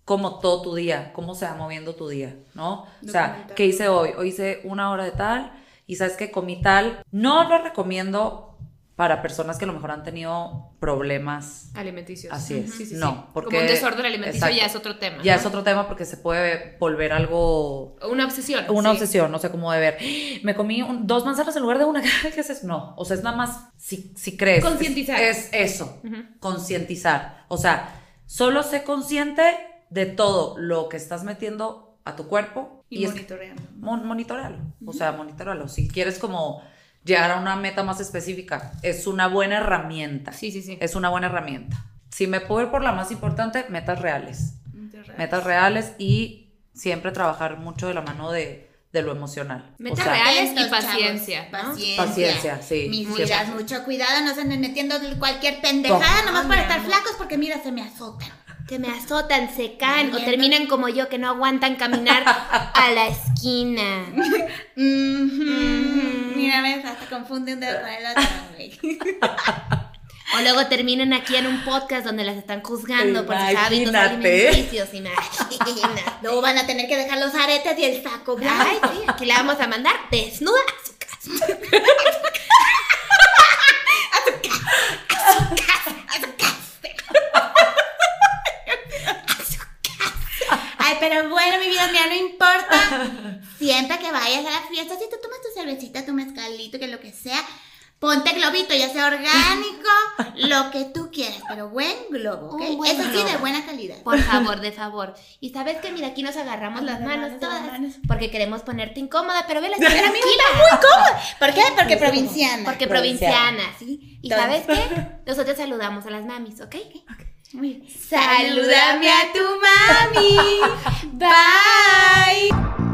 [SPEAKER 3] como todo tu día, cómo se va moviendo tu día, ¿no? O sea. ¿qué hice hoy? Hoy hice una hora de tal y sabes que comí tal. No lo recomiendo para personas que a lo mejor han tenido problemas.
[SPEAKER 2] Alimenticios.
[SPEAKER 3] Así es.
[SPEAKER 2] Sí, sí, sí.
[SPEAKER 3] no, porque
[SPEAKER 2] Como un desorden alimenticio
[SPEAKER 3] Exacto.
[SPEAKER 2] ya es otro tema.
[SPEAKER 3] Ya
[SPEAKER 2] ¿no?
[SPEAKER 3] es otro tema porque se puede volver algo
[SPEAKER 2] Una obsesión.
[SPEAKER 3] una obsesión, no sé cómo de ver. Me comí un- dos manzanas en lugar de una. ¿Qué es eso? No, o sea, es nada más si, si crees.
[SPEAKER 2] Concientizar.
[SPEAKER 3] Es, es eso, concientizar. O sea, solo sé consciente de todo lo que estás metiendo a tu cuerpo
[SPEAKER 1] Y,
[SPEAKER 3] es-
[SPEAKER 1] monitoreando.
[SPEAKER 3] mon- monitorealo. O sea, monitorealo. Si quieres como llegar a una meta más específica, es una buena herramienta.
[SPEAKER 2] Sí, sí, sí.
[SPEAKER 3] Es una buena herramienta. Si me puedo ir por la más importante, metas reales
[SPEAKER 1] Monitoreando.
[SPEAKER 3] metas reales y siempre trabajar mucho de la mano de, de lo emocional.
[SPEAKER 2] Metas
[SPEAKER 3] o sea,
[SPEAKER 2] reales. y paciencia,
[SPEAKER 4] chavos,
[SPEAKER 2] ¿no?
[SPEAKER 4] Paciencia.
[SPEAKER 3] Paciencia, sí,
[SPEAKER 4] Mis mucho cuidado, no se anden metiendo cualquier pendejada
[SPEAKER 1] No,
[SPEAKER 4] nomás para
[SPEAKER 1] mi
[SPEAKER 4] estar flacos porque mira, se me azotan.
[SPEAKER 2] Que me azotan, se caen o terminan como yo que no aguantan caminar a la esquina.
[SPEAKER 4] Mira, ves, hasta confunde un dedo con el otro, güey.
[SPEAKER 2] O luego terminan aquí en un podcast donde las están juzgando por sus hábitos
[SPEAKER 3] Imagínate.
[SPEAKER 2] alimenticios. Imagina.
[SPEAKER 4] Luego van a tener que dejar los aretes y el saco
[SPEAKER 2] Ay, sí, aquí la vamos a mandar desnuda a su casa.
[SPEAKER 4] Ay, pero bueno, mi vida mía, no importa. Siempre que vayas a la fiesta, si tú tomas tu cervecita, tu mezcalito, que lo que sea, ponte globito, ya sea orgánico, lo que tú quieras, pero buen globo, ¿ok?
[SPEAKER 2] Un buen
[SPEAKER 4] Eso sí, de buena calidad.
[SPEAKER 2] Por favor, de favor. Y sabes que, mira, aquí nos agarramos las manos todas. Porque queremos ponerte incómoda, pero ve la señora
[SPEAKER 4] mira, muy cómodo. ¿Por qué? Porque provinciana.
[SPEAKER 2] Porque
[SPEAKER 3] Provinciana.
[SPEAKER 2] ¿sí? ¿Y sabes qué? Nosotros saludamos a las mamis, ¿ok?
[SPEAKER 4] Bien.
[SPEAKER 2] Salúdame a tu mami. Bye.